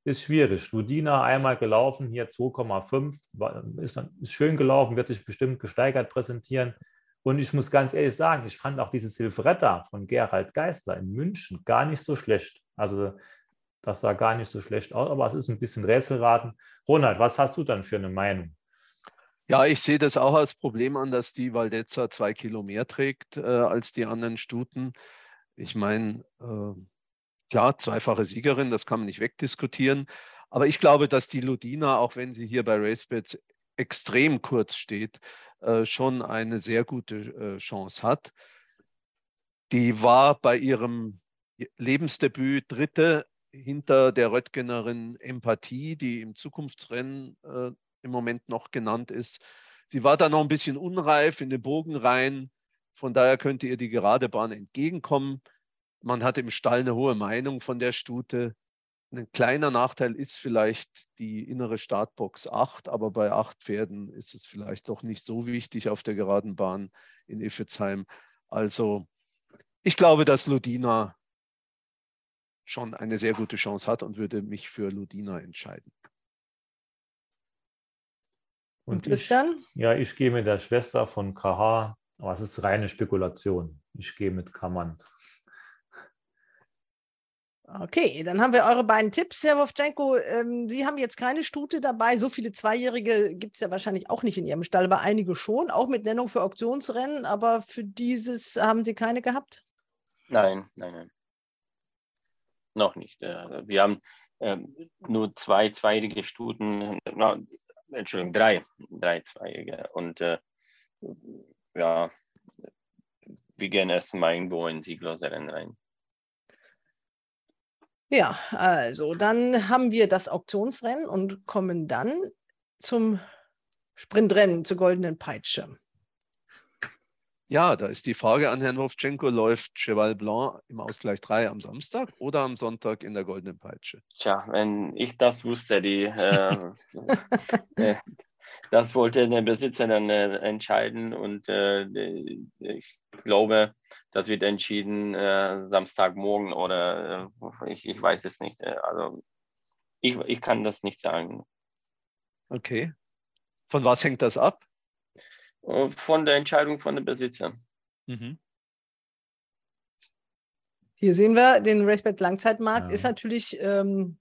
ist schwierig. Ludina einmal gelaufen, hier 2,5, ist, ist schön gelaufen, wird sich bestimmt gesteigert präsentieren. Und ich muss ganz ehrlich sagen, ich fand auch dieses Silvretta von Gerald Geister in München gar nicht so schlecht. Also das sah gar nicht so schlecht aus, aber es ist ein bisschen Rätselraten. Ronald, was hast du dann für eine Meinung? Ja, ich sehe das auch als Problem an, dass die Valdezza zwei Kilo mehr trägt äh, als die anderen Stuten. Ich meine, äh, klar, zweifache Siegerin, das kann man nicht wegdiskutieren. Aber ich glaube, dass die Ludina, auch wenn sie hier bei RaceBets extrem kurz steht, äh, schon eine sehr gute äh, Chance hat. Die war bei ihrem Lebensdebüt Dritte hinter der Röttgenerin Empathie, die im Zukunftsrennen äh, im Moment noch genannt ist. Sie war da noch ein bisschen unreif in den Bogen rein. Von daher könnte ihr die gerade Bahn entgegenkommen. Man hat im Stall eine hohe Meinung von der Stute. Ein kleiner Nachteil ist vielleicht die innere Startbox 8, aber bei acht Pferden ist es vielleicht doch nicht so wichtig auf der geraden Bahn in Iffezheim. Also ich glaube, dass Ludina schon eine sehr gute Chance hat und würde mich für Ludina entscheiden. Und Christian? Ich, ja, ich gehe mit der Schwester von KH, aber es ist reine Spekulation. Ich gehe mit Kamant. Okay, dann haben wir eure beiden Tipps, Herr Wovchenko. Ähm, Sie haben jetzt keine Stute dabei. So viele Zweijährige gibt es ja wahrscheinlich auch nicht in Ihrem Stall, aber einige schon, auch mit Nennung für Auktionsrennen. Aber für dieses haben Sie keine gehabt? Nein, nein, nein. Noch nicht. Äh, wir haben ähm, nur zwei zweijährige Stuten, no, Entschuldigung, drei, drei zweijährige. Und äh, ja, wir gehen erst mal irgendwo in sieglose Rennen rein. Ja, also dann haben wir das Auktionsrennen und kommen dann zum Sprintrennen zur Goldenen Peitsche. Ja, da ist die Frage an Herrn Wovchenko, läuft Cheval Blanc im Ausgleich 3 am Samstag oder am Sonntag in der Goldenen Peitsche? Tja, wenn ich das wusste, die, äh, äh, das wollte der Besitzer dann äh, entscheiden und äh, ich glaube, das wird entschieden äh, Samstagmorgen oder äh, ich, ich weiß es nicht. also ich, ich kann das nicht sagen. Okay. Von was hängt das ab? von der Entscheidung von den Besitzern. Mhm. Hier sehen wir, den Racebet Langzeitmarkt ja. ist natürlich ähm,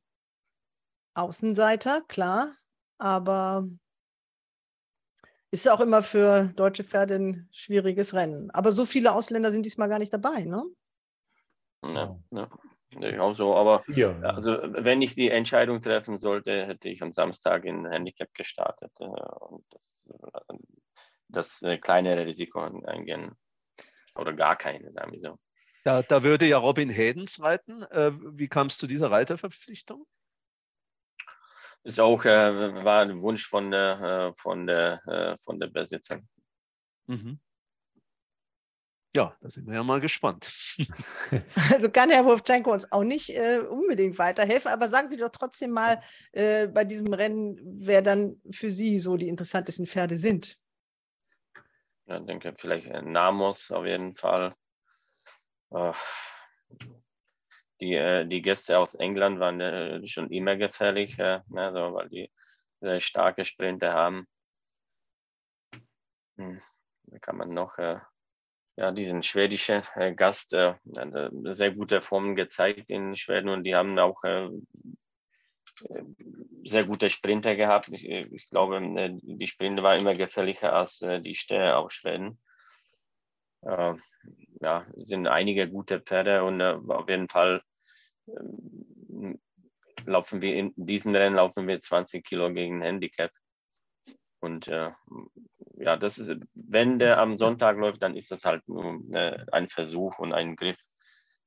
Außenseiter, klar, aber ist auch immer für deutsche Pferde ein schwieriges Rennen. Aber so viele Ausländer sind diesmal gar nicht dabei, ne? Ja, ja. Ich auch so, aber ja. also wenn ich die Entscheidung treffen sollte, hätte ich am Samstag in Handicap gestartet äh, und das, äh, das äh, kleinere Risiko eingehen. Oder gar keine, sagen wir so. Da, da würde ja Robin Hedens reiten. Wie kam es zu dieser Reiterverpflichtung? Ist auch äh, war ein Wunsch von der, äh, von der, äh, von der Besitzer. Mhm. Ja, da sind wir ja mal gespannt. Also kann Herr Wolfchenko uns auch nicht äh, unbedingt weiterhelfen, aber sagen Sie doch trotzdem mal äh, bei diesem Rennen, wer dann für Sie so die interessantesten Pferde sind. Ja, ich denke vielleicht äh, Namos auf jeden Fall. Äh, die, äh, die Gäste aus England waren äh, schon immer gefährlich, äh, ne, so, weil die sehr starke Sprinter haben. Hm, da kann man noch ja, diesen schwedischen Gast sehr gute Formen gezeigt in Schweden und die haben auch sehr gute Sprinter gehabt. Ich, ich glaube, die Sprinter waren immer gefährlicher als die Ställe aus Schweden. Ja, sind einige gute Pferde und auf jeden Fall laufen wir in diesem Rennen laufen wir 20 Kilo gegen Handicap. Und äh, ja, das ist, wenn der am Sonntag läuft, dann ist das halt nur äh, ein Versuch und ein Griff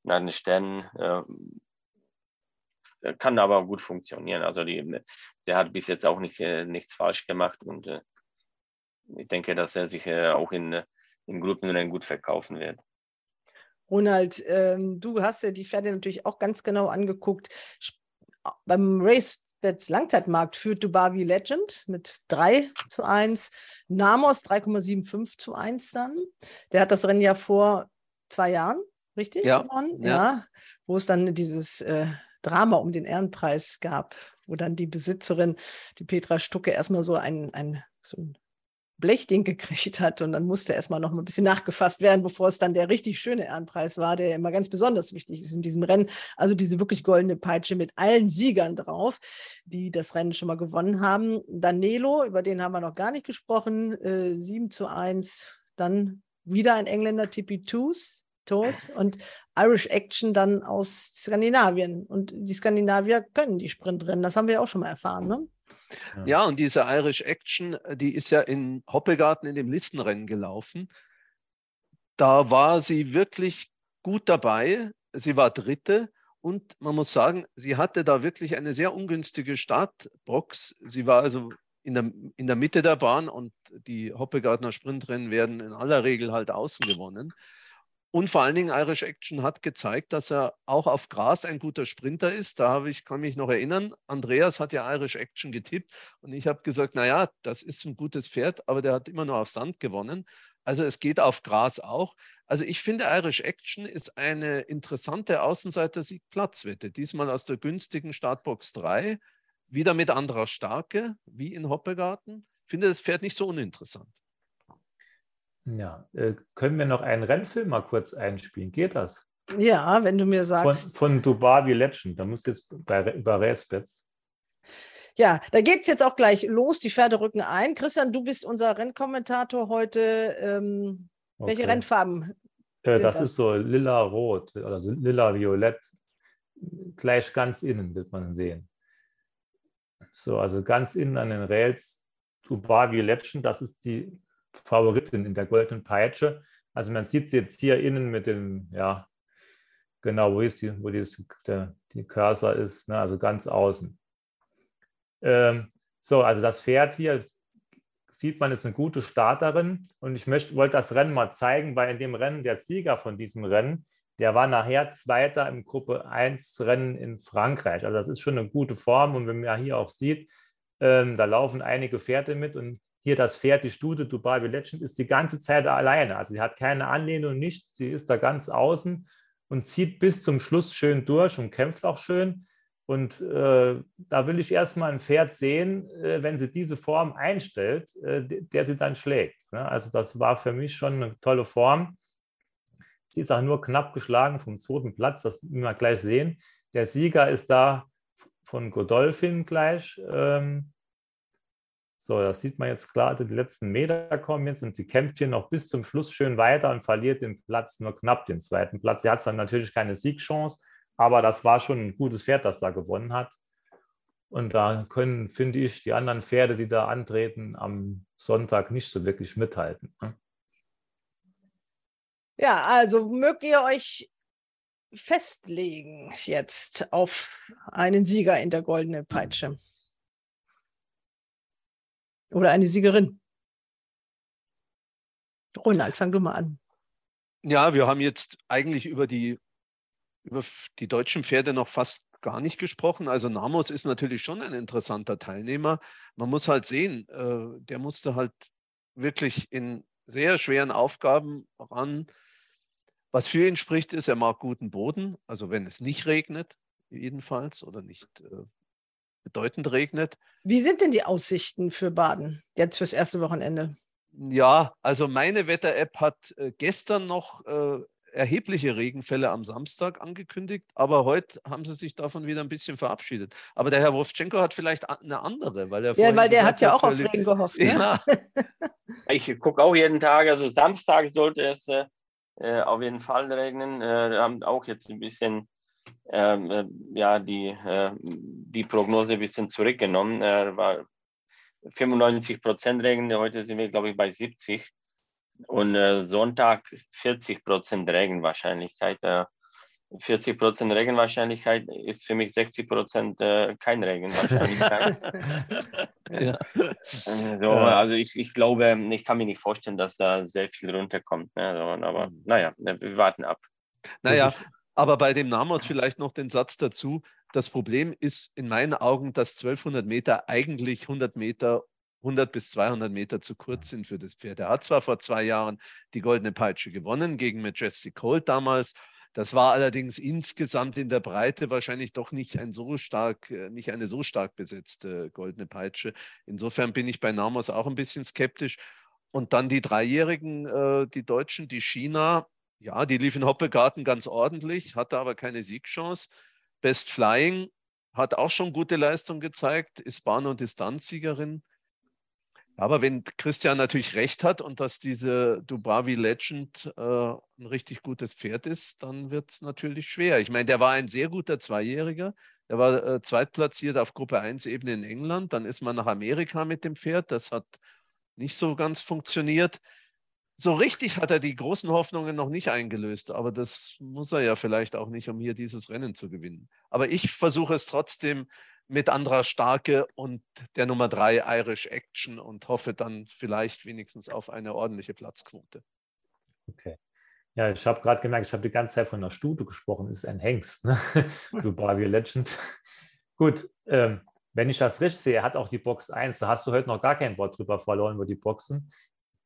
nach den Sternen. Äh, kann aber gut funktionieren. Also die, der hat bis jetzt auch nicht, äh, nichts falsch gemacht und äh, ich denke, dass er sich äh, auch in, äh, in Gruppenrennen gut verkaufen wird. Ronald, ähm, du hast ja die Pferde natürlich auch ganz genau angeguckt. Beim Racebets Langzeitmarkt führt Dubavi Legend mit 3 zu 1, Namos 3,75 zu 1 dann. Der hat das Rennen ja vor zwei Jahren, richtig? Ja, gewonnen? ja. ja. Wo es dann dieses äh, Drama um den Ehrenpreis gab, wo dann die Besitzerin, die Petra Stucke, erstmal so ein, ein, so ein Blechding gekriegt hat und dann musste erstmal noch ein bisschen nachgefasst werden, bevor es dann der richtig schöne Ehrenpreis war, der immer ganz besonders wichtig ist in diesem Rennen. Also diese wirklich goldene Peitsche mit allen Siegern drauf, die das Rennen schon mal gewonnen haben. Danilo, über den haben wir noch gar nicht gesprochen, äh, 7 zu 1. Dann wieder ein Engländer, Tippy Toos, Toes und Irish Action dann aus Skandinavien. Und die Skandinavier können die Sprintrennen, das haben wir ja auch schon mal erfahren. Ne? Ja, und diese Irish Action, äh, die ist ja in Hoppegarten in dem Listenrennen gelaufen. Da war sie wirklich gut dabei. Sie war Dritte und man muss sagen, sie hatte da wirklich eine sehr ungünstige Startbox. Sie war also in der, in der Mitte der Bahn und die Hoppegartner Sprintrennen werden in aller Regel halt außen gewonnen. Und vor allen Dingen Irish Action hat gezeigt, dass er auch auf Gras ein guter Sprinter ist. Da habe ich, kann mich noch erinnern, Andreas hat ja Irish Action getippt und ich habe gesagt, naja, das ist ein gutes Pferd, aber der hat immer nur auf Sand gewonnen. Also es geht auf Gras auch. Also ich finde, Irish Action ist eine interessante Außenseiter-Sieg-Platzwette. Diesmal aus der günstigen Startbox 3, wieder mit anderer Starke, wie in Hoppegarten. Ich finde das Pferd nicht so uninteressant. Ja, äh, können wir noch einen Rennfilm mal kurz einspielen? Geht das? Ja, wenn du mir Von, sagst. von Dubavi Legend. Da muss jetzt bei, über Racebets. Ja, da geht es jetzt auch gleich los. Die Pferde rücken ein. Christian, du bist unser Rennkommentator heute. Ähm, Welche Okay. Rennfarben? Äh, das, das? ist so lila-rot oder so lila-violett. Gleich ganz innen wird man sehen. So, also ganz innen an den Rails Dubavi Legend, das ist die Favoritin in der goldenen Peitsche. Also man sieht sie jetzt hier innen mit dem, ja, genau, wo ist die, wo die, der, die Cursor ist, ne? also ganz außen. Ähm, so, also das Pferd hier sieht man, ist eine gute Starterin und ich möchte, wollte das Rennen mal zeigen, weil in dem Rennen der Sieger von diesem Rennen, der war nachher Zweiter im Gruppe 1 Rennen in Frankreich. Also das ist schon eine gute Form und wenn man ja hier auch sieht, ähm, da laufen einige Pferde mit und hier das Pferd, die Stute Dubai Legend, ist die ganze Zeit alleine. Also sie hat keine Anlehnung, nichts. Sie ist da ganz außen und zieht bis zum Schluss schön durch und kämpft auch schön. Und äh, da will ich erstmal ein Pferd sehen, äh, wenn sie diese Form einstellt, äh, der, der sie dann schlägt. Ne? Also das war für mich schon eine tolle Form. Sie ist auch nur knapp geschlagen vom zweiten Platz, das müssen wir gleich sehen. Der Sieger ist da von Godolphin gleich. Ähm, so, das sieht man jetzt klar. Also die letzten Meter kommen jetzt und sie kämpft hier noch bis zum Schluss schön weiter und verliert den Platz nur knapp den zweiten Platz. Sie hat dann natürlich keine Siegchance, Aber das war schon ein gutes Pferd, das da gewonnen hat. Und da können, finde ich, die anderen Pferde, die da antreten, am Sonntag nicht so wirklich mithalten. Ne? Ja, also mögt ihr euch festlegen jetzt auf einen Sieger in der goldenen Peitsche? Oder eine Siegerin? Ronald, fang du mal an. Ja, wir haben jetzt eigentlich über die, über die deutschen Pferde noch fast gar nicht gesprochen. Also Namos ist natürlich schon ein interessanter Teilnehmer. Man muss halt sehen, äh, der musste halt wirklich in sehr schweren Aufgaben ran. Was für ihn spricht, ist, er mag guten Boden. Also wenn es nicht regnet, jedenfalls, oder nicht äh, bedeutend regnet. Wie sind denn die Aussichten für Baden jetzt fürs erste Wochenende? Ja, also meine Wetter-App hat äh, gestern noch äh, erhebliche Regenfälle am Samstag angekündigt, aber heute haben sie sich davon wieder ein bisschen verabschiedet. Aber der Herr Wovchenko hat vielleicht eine andere, weil er Ja, weil der hat ja auch auf Regen gehofft. Ne? Ja. Ich gucke auch jeden Tag, also Samstag sollte es äh, äh auf jeden Fall regnen. Äh, wir haben auch jetzt ein bisschen ähm, äh, ja, die, äh, die Prognose ein bisschen zurückgenommen. Äh, war 95 Prozent Regen, heute sind wir, glaube ich, bei 70. Und äh, Sonntag 40 Prozent Regenwahrscheinlichkeit. Äh, 40 Prozent Regenwahrscheinlichkeit ist für mich 60 Prozent äh, kein Regenwahrscheinlichkeit. ja. so, also ich, ich glaube, ich kann mir nicht vorstellen, dass da sehr viel runterkommt. Ne? So, aber Mhm. naja, wir warten ab. Naja, aber bei dem Namos vielleicht noch den Satz dazu. Das Problem ist in meinen Augen, dass 1200 Meter eigentlich 100 Meter 100 bis 200 Meter zu kurz sind für das Pferd. Er hat zwar vor zwei Jahren die Goldene Peitsche gewonnen gegen Majestic Colt damals. Das war allerdings insgesamt in der Breite wahrscheinlich doch nicht ein so stark, äh, nicht eine so stark besetzte Goldene Peitsche. Insofern bin ich bei Namos auch ein bisschen skeptisch. Und dann die Dreijährigen, äh, die Deutschen, die China, ja, die lief in Hoppegarten ganz ordentlich, hatte aber keine Siegchance. Best Flying hat auch schon gute Leistung gezeigt, ist Bahn- und Distanzsiegerin. Aber wenn Christian natürlich recht hat und dass diese Dubravi Legend äh, ein richtig gutes Pferd ist, dann wird es natürlich schwer. Ich meine, der war ein sehr guter Zweijähriger. Der war äh, zweitplatziert auf Gruppe 1-Ebene in England. Dann ist man nach Amerika mit dem Pferd. Das hat nicht so ganz funktioniert. So richtig hat er die großen Hoffnungen noch nicht eingelöst, aber das muss er ja vielleicht auch nicht, um hier dieses Rennen zu gewinnen. Aber ich versuche es trotzdem mit anderer Starke und der Nummer drei Irish Action und hoffe dann vielleicht wenigstens auf eine ordentliche Platzquote. Okay. Ja, ich habe gerade gemerkt, ich habe die ganze Zeit von einer Stute gesprochen. Das ist ein Hengst, ne? Dubravi Legend. Gut, ähm, wenn ich das richtig sehe, hat auch die Box 1, da hast du heute noch gar kein Wort drüber verloren über die Boxen.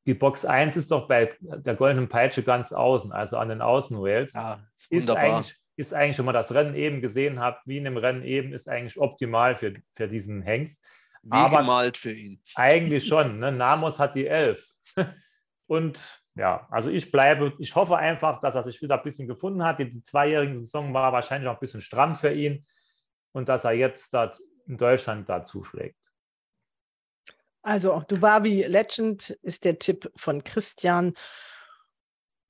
Die Box 1 ist doch bei der goldenen Peitsche ganz außen, also an den Außenrails. Ja, ist ist eigentlich, ist eigentlich, wenn man das Rennen eben gesehen hat, wie in dem Rennen eben, ist eigentlich optimal für, für diesen Hengst. Wie Aber gemalt für ihn. eigentlich schon. Ne? Namos hat die 11. Und ja, also ich bleibe, ich hoffe einfach, dass er sich wieder ein bisschen gefunden hat. Die, die zweijährige Saison war wahrscheinlich auch ein bisschen stramm für ihn und dass er jetzt dort in Deutschland da zuschlägt. Also Dubavi Legend ist der Tipp von Christian.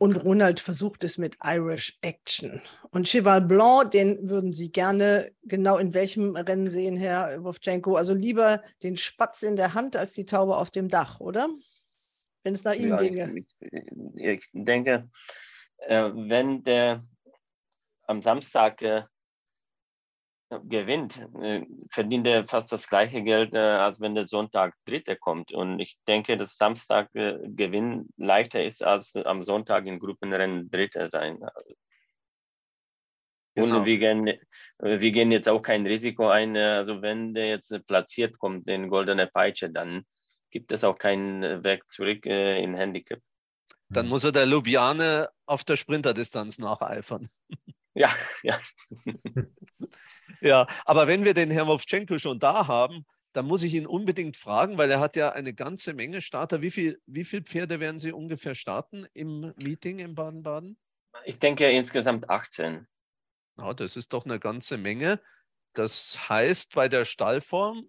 Und Ronald versucht es mit Irish Action. Und Cheval Blanc, den würden Sie gerne genau in welchem Rennen sehen, Herr Wovchenko? Also lieber den Spatz in der Hand als die Taube auf dem Dach, oder? Wenn es nach Ja, ginge. ich, ich denke, äh, wenn der am Samstag äh, gewinnt, äh, verdient er fast das gleiche Geld, äh, als wenn der Sonntag Dritter kommt. Und ich denke, dass Samstag äh, Gewinn leichter ist, als am Sonntag in Gruppenrennen Dritter sein. Genau. Und wir gehen, wir gehen jetzt auch kein Risiko ein. Also wenn der jetzt platziert kommt, den goldene Peitsche, dann gibt es auch keinen Weg zurück in Handicap. Dann muss er der Lubiane auf der Sprinterdistanz nacheifern. Ja, ja. Ja, aber wenn wir den Herrn Wovchenko schon da haben, dann muss ich ihn unbedingt fragen, weil er hat ja eine ganze Menge Starter. Wie viel, wie viele Pferde werden Sie ungefähr starten im Meeting in Baden-Baden? Ich denke insgesamt 18. Ja, das ist doch eine ganze Menge. Das heißt, bei der Stallform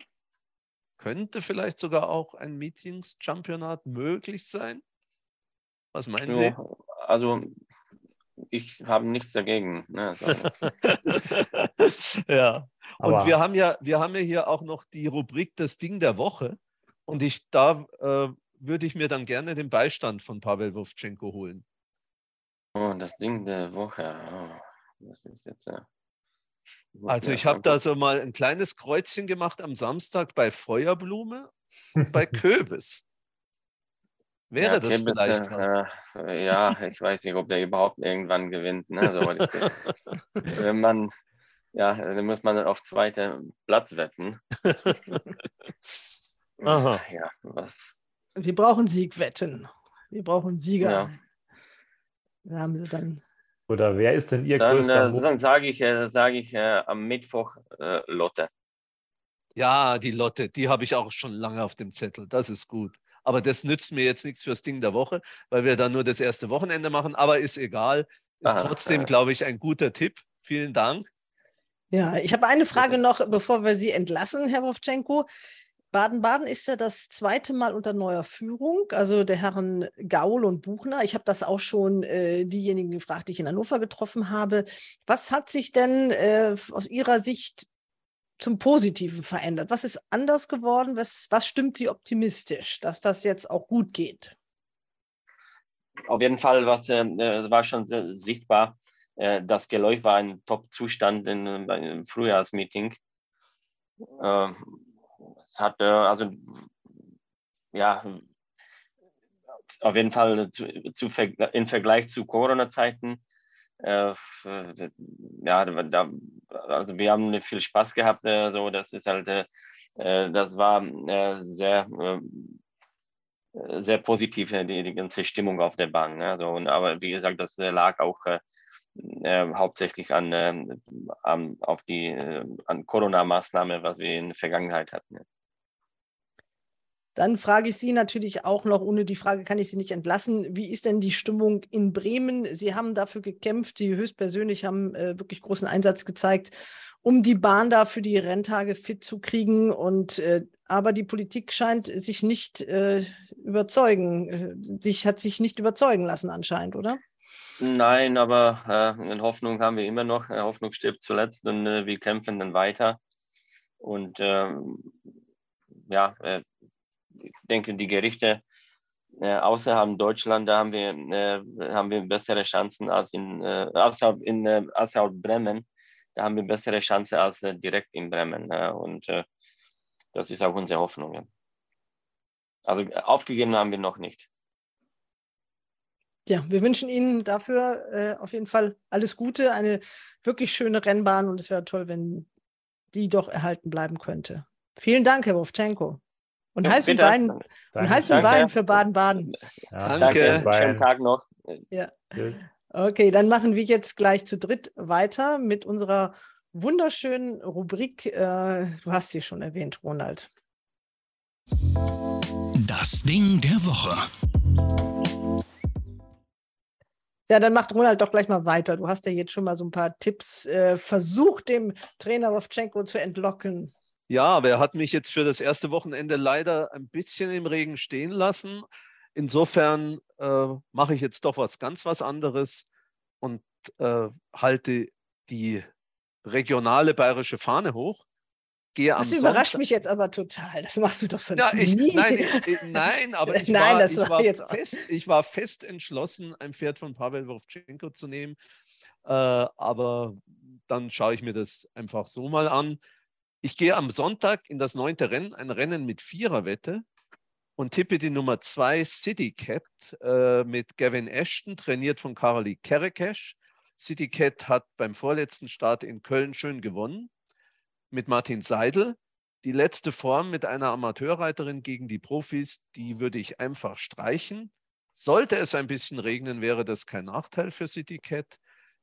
könnte vielleicht sogar auch ein Meetings-Championat möglich sein. Was meinen Sie? Ja, also ich habe nichts dagegen. Ne? Ja. Und Aber- wir haben ja, wir haben ja hier auch noch die Rubrik Das Ding der Woche. Und ich da äh, würde ich mir dann gerne den Beistand von Pavel Wovchenko holen. Oh, das Ding der Woche. Oh, das ist jetzt. Äh, Also ich habe da so mal ein kleines Kreuzchen gemacht am Samstag bei Feuerblume und bei Köbis. Wäre Ja, das Kebis, vielleicht was? äh, ja, ich weiß nicht, ob der überhaupt irgendwann gewinnt. Ne? So, weil ich, wenn man, ja, dann muss man auf zweiten Platz wetten. Aha. Ja, was, Wir brauchen Siegwetten. Wir brauchen Sieger. ja. Da haben sie dann. Oder wer ist denn Ihr Dann, größter äh, dann sage ich, äh, sage ich äh, am Mittwoch äh, Lotte. Ja, die Lotte, die habe ich auch schon lange auf dem Zettel. Das ist gut. Aber das nützt mir jetzt nichts fürs Ding der Woche, weil wir dann nur das erste Wochenende machen. Aber ist egal. Ist Ah, trotzdem, glaube ich, ein guter Tipp. Vielen Dank. Ja, ich habe eine Frage noch, bevor wir Sie entlassen, Herr Wovchenko. Baden-Baden ist ja das zweite Mal unter neuer Führung, also der Herren Gaul und Buchner. Ich habe das auch schon äh, diejenigen gefragt, die ich in Hannover getroffen habe. Was hat sich denn äh, aus Ihrer Sicht zum Positiven verändert? Was ist anders geworden? Was, was stimmt Sie optimistisch, dass das jetzt auch gut geht? Auf jeden Fall was, äh, äh, war schon sichtbar. Äh, das Geläuf war ein Top-Zustand in, äh, einem Frühjahrsmeeting. Äh, es hat also ja auf jeden Fall zu, zu, im Vergleich zu Corona-Zeiten. Äh, ja, da, also wir haben viel Spaß gehabt. Äh, so, das ist halt, äh, äh, das war äh, sehr äh, sehr positiv, äh, die, die ganze Stimmung auf der Bahn. Ne? So, und, aber wie gesagt, das äh, lag auch äh, äh, hauptsächlich an, ähm, an, auf die äh, an Corona-Maßnahmen, was wir in der Vergangenheit hatten. Dann frage ich Sie natürlich auch noch, ohne die Frage kann ich Sie nicht entlassen. Wie ist denn die Stimmung in Bremen? Sie haben dafür gekämpft, Sie höchstpersönlich haben äh, wirklich großen Einsatz gezeigt, um die Bahn da für die Renntage fit zu kriegen. Und äh, aber die Politik scheint sich nicht äh, überzeugen, äh, sich hat sich nicht überzeugen lassen anscheinend, oder? Nein, aber äh, Hoffnung haben wir immer noch. Äh, Hoffnung stirbt zuletzt und äh, wir kämpfen dann weiter. Und ähm, ja, äh, ich denke, die Gerichte äh, außerhalb Deutschland, da haben wir, äh, haben wir bessere Chancen als in, äh, außerhalb, in äh, außerhalb Bremen. Da haben wir bessere Chancen als äh, direkt in Bremen. Und äh, das ist auch unsere Hoffnung. Ja. Also aufgegeben haben wir noch nicht. Ja, wir wünschen Ihnen dafür äh, auf jeden Fall alles Gute, eine wirklich schöne Rennbahn und es wäre toll, wenn die doch erhalten bleiben könnte. Vielen Dank, Herr Wovchenko. Und Ja, und bitte. Wein, und Danke. heiß und Danke. Wein für Baden-Baden. Ja, Danke. schönen Wein. Schönen Tag noch. Ja. Okay, dann machen wir jetzt gleich zu dritt weiter mit unserer wunderschönen Rubrik. Äh, du hast sie schon erwähnt, Ronald. Das Ding der Woche. Ja, dann macht Ronald doch gleich mal weiter. Du hast ja jetzt schon mal so ein paar Tipps äh, versucht, dem Trainer Wovchenko zu entlocken. Ja, aber er hat mich jetzt für das erste Wochenende leider ein bisschen im Regen stehen lassen. Insofern äh, mache ich jetzt doch was ganz was anderes und äh, halte die regionale bayerische Fahne hoch. Gehe Das überrascht Sonntag- mich jetzt aber total. Das machst du doch sonst Ja, ich, nie. nein, ich, nein, aber ich, Nein, war, das ich, war war fest, ich war fest entschlossen, ein Pferd von Pavel Wovchenko zu nehmen. Äh, aber dann schaue ich mir das einfach so mal an. Ich gehe am Sonntag in das neunte Rennen, ein Rennen mit Viererwette und tippe die Nummer zwei City Cat äh, mit Gavin Ashton, trainiert von Carolee Kerekesh. City Cat hat beim vorletzten Start in Köln schön gewonnen mit Martin Seidel. Die letzte Form mit einer Amateurreiterin gegen die Profis, die würde ich einfach streichen. Sollte es ein bisschen regnen, wäre das kein Nachteil für City Cat.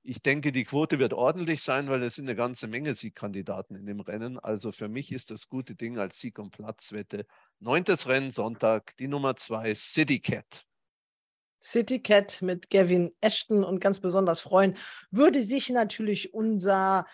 Ich denke, die Quote wird ordentlich sein, weil es sind eine ganze Menge Siegkandidaten in dem Rennen. Also für mich ist das gute Ding als Sieg- und Platzwette. Neuntes Rennen, Sonntag, die Nummer zwei, City Cat. City Cat mit Gavin Ashton und ganz besonders freuen würde sich natürlich unser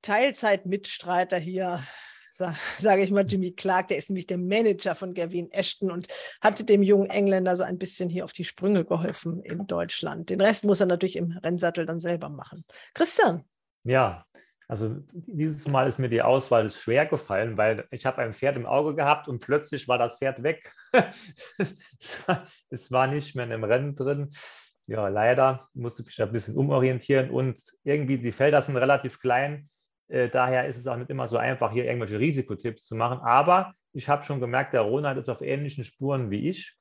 Teilzeitmitstreiter hier, sage ich mal, Jimmy Clark, der ist nämlich der Manager von Gavin Ashton und hatte dem jungen Engländer so ein bisschen hier auf die Sprünge geholfen in Deutschland. Den Rest muss er natürlich im Rennsattel dann selber machen. Christian. Ja, also dieses Mal ist mir die Auswahl schwer gefallen, weil ich habe ein Pferd im Auge gehabt und plötzlich war das Pferd weg. es war nicht mehr in dem Rennen drin. Ja, leider musste ich mich ein bisschen umorientieren und irgendwie die Felder sind relativ klein. Äh, daher ist es auch nicht immer so einfach, hier irgendwelche Risikotipps zu machen. Aber ich habe schon gemerkt, der Ronald ist auf ähnlichen Spuren wie ich.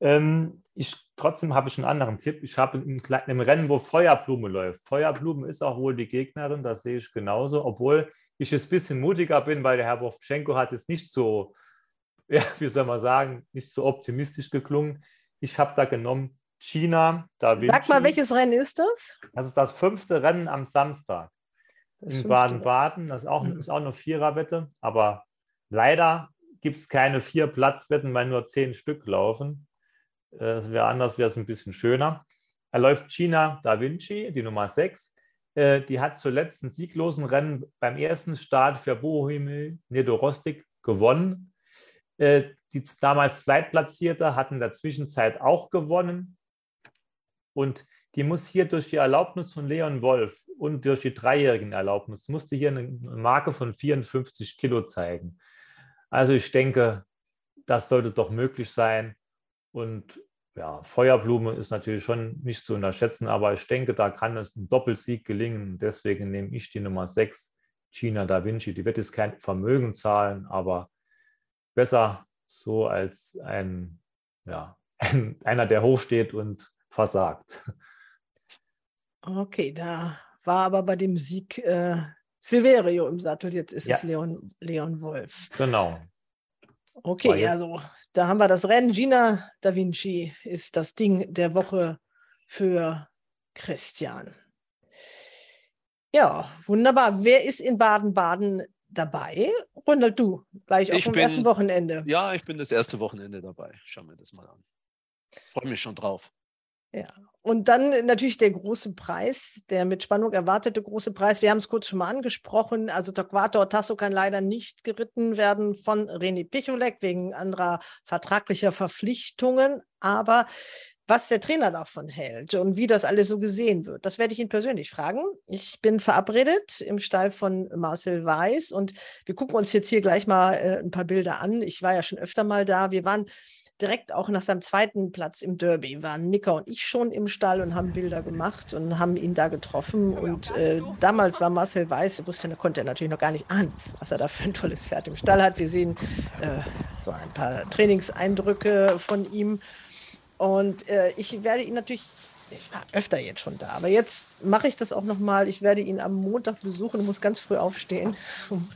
Ähm, ich trotzdem habe ich einen anderen Tipp. Ich habe im, im Rennen, wo Feuerblume läuft. Feuerblume ist auch wohl die Gegnerin, das sehe ich genauso, obwohl ich jetzt ein bisschen mutiger bin, weil der Herr Wovchenko hat es nicht so, ja, wie soll man sagen, nicht so optimistisch geklungen. Ich habe da genommen China, Da. Sag mal, welches Rennen ist das? Das ist das fünfte Rennen am Samstag in Baden-Baden. Das ist auch, mhm. ist auch eine Viererwette, aber leider gibt es keine vier Platzwetten, weil nur zehn Stück laufen. Das wäre anders, wäre es ein bisschen schöner. Er läuft China Da Vinci, die Nummer 6. Äh, die hat zuletzt einen sieglosen Rennen beim ersten Start für Bohemil Nedorostik gewonnen. Äh, die damals Zweitplatzierte hatten in der Zwischenzeit auch gewonnen. Und die muss hier durch die Erlaubnis von Leon Wolf und durch die dreijährigen Erlaubnis, musste hier eine Marke von 54 Kilo zeigen. Also ich denke, das sollte doch möglich sein. Und ja, Feuerblume ist natürlich schon nicht zu unterschätzen, aber ich denke, da kann es ein Doppelsieg gelingen. Deswegen nehme ich die Nummer 6, Gina Da Vinci. Die wird jetzt kein Vermögen zahlen, aber besser so als ein, ja, ein, einer, der hochsteht und versagt. Okay, da war aber bei dem Sieg äh, Silverio im Sattel, jetzt ist ja. es Leon, Leon Wolf. Genau. Okay, also da haben wir das Rennen. Gina Da Vinci ist das Ding der Woche für Christian. Ja, wunderbar. Wer ist in Baden-Baden dabei? Ronald, du, gleich auch am ersten Wochenende. Ja, ich bin das erste Wochenende dabei. Schauen wir das mal an. Freue mich schon drauf. Ja, und dann natürlich der große Preis, der mit Spannung erwartete große Preis. Wir haben es kurz schon mal angesprochen. Also Torquato Tasso kann leider nicht geritten werden von René Picholek wegen anderer vertraglicher Verpflichtungen. Aber was der Trainer davon hält und wie das alles so gesehen wird, das werde ich ihn persönlich fragen. Ich bin verabredet im Stall von Marcel Weiß und wir gucken uns jetzt hier gleich mal äh, ein paar Bilder an. Ich war ja schon öfter mal da. Wir waren direkt auch nach seinem zweiten Platz im Derby waren Nicker und ich schon im Stall und haben Bilder gemacht und haben ihn da getroffen. Und äh, damals war Marcel Weiß, wusste, konnte er natürlich noch gar nicht ahnen, was er da für ein tolles Pferd im Stall hat. Wir sehen äh, so ein paar Trainingseindrücke von ihm. Und äh, ich werde ihn natürlich ich war öfter jetzt schon da, aber jetzt mache ich das auch nochmal. Ich werde ihn am Montag besuchen und muss ganz früh aufstehen, um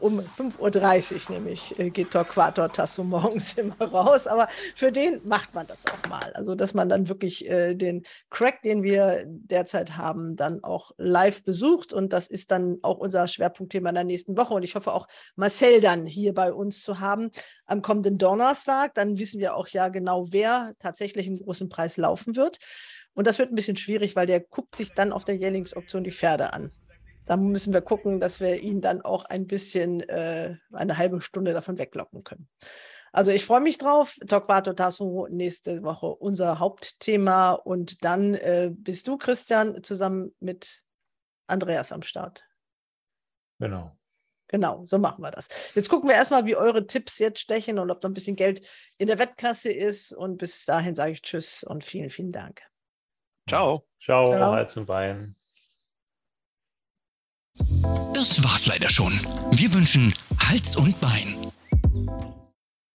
um 5.30 Uhr nämlich äh, geht Torquator Tasso morgens immer raus. Aber für den macht man das auch mal. Also, dass man dann wirklich äh, den Crack, den wir derzeit haben, dann auch live besucht. Und das ist dann auch unser Schwerpunktthema in der nächsten Woche. Und ich hoffe auch Marcel dann hier bei uns zu haben am kommenden Donnerstag. Dann wissen wir auch ja genau, wer tatsächlich im großen Preis laufen wird. Und das wird ein bisschen schwierig, weil der guckt sich dann auf der Jährlingsauktion die Pferde an da müssen wir gucken, dass wir ihn dann auch ein bisschen äh, eine halbe Stunde davon weglocken können. Also ich freue mich drauf. Torquato Tasso nächste Woche unser Hauptthema und dann äh, bist du, Christian, zusammen mit Andreas am Start. Genau. Genau, so machen wir das. Jetzt gucken wir erstmal, wie eure Tipps jetzt stechen und ob da ein bisschen Geld in der Wettkasse ist. Und bis dahin sage ich Tschüss und vielen, vielen Dank. Ciao. Ciao, Ciao. Hals und Bein. Das war's leider schon. Wir wünschen Hals und Bein.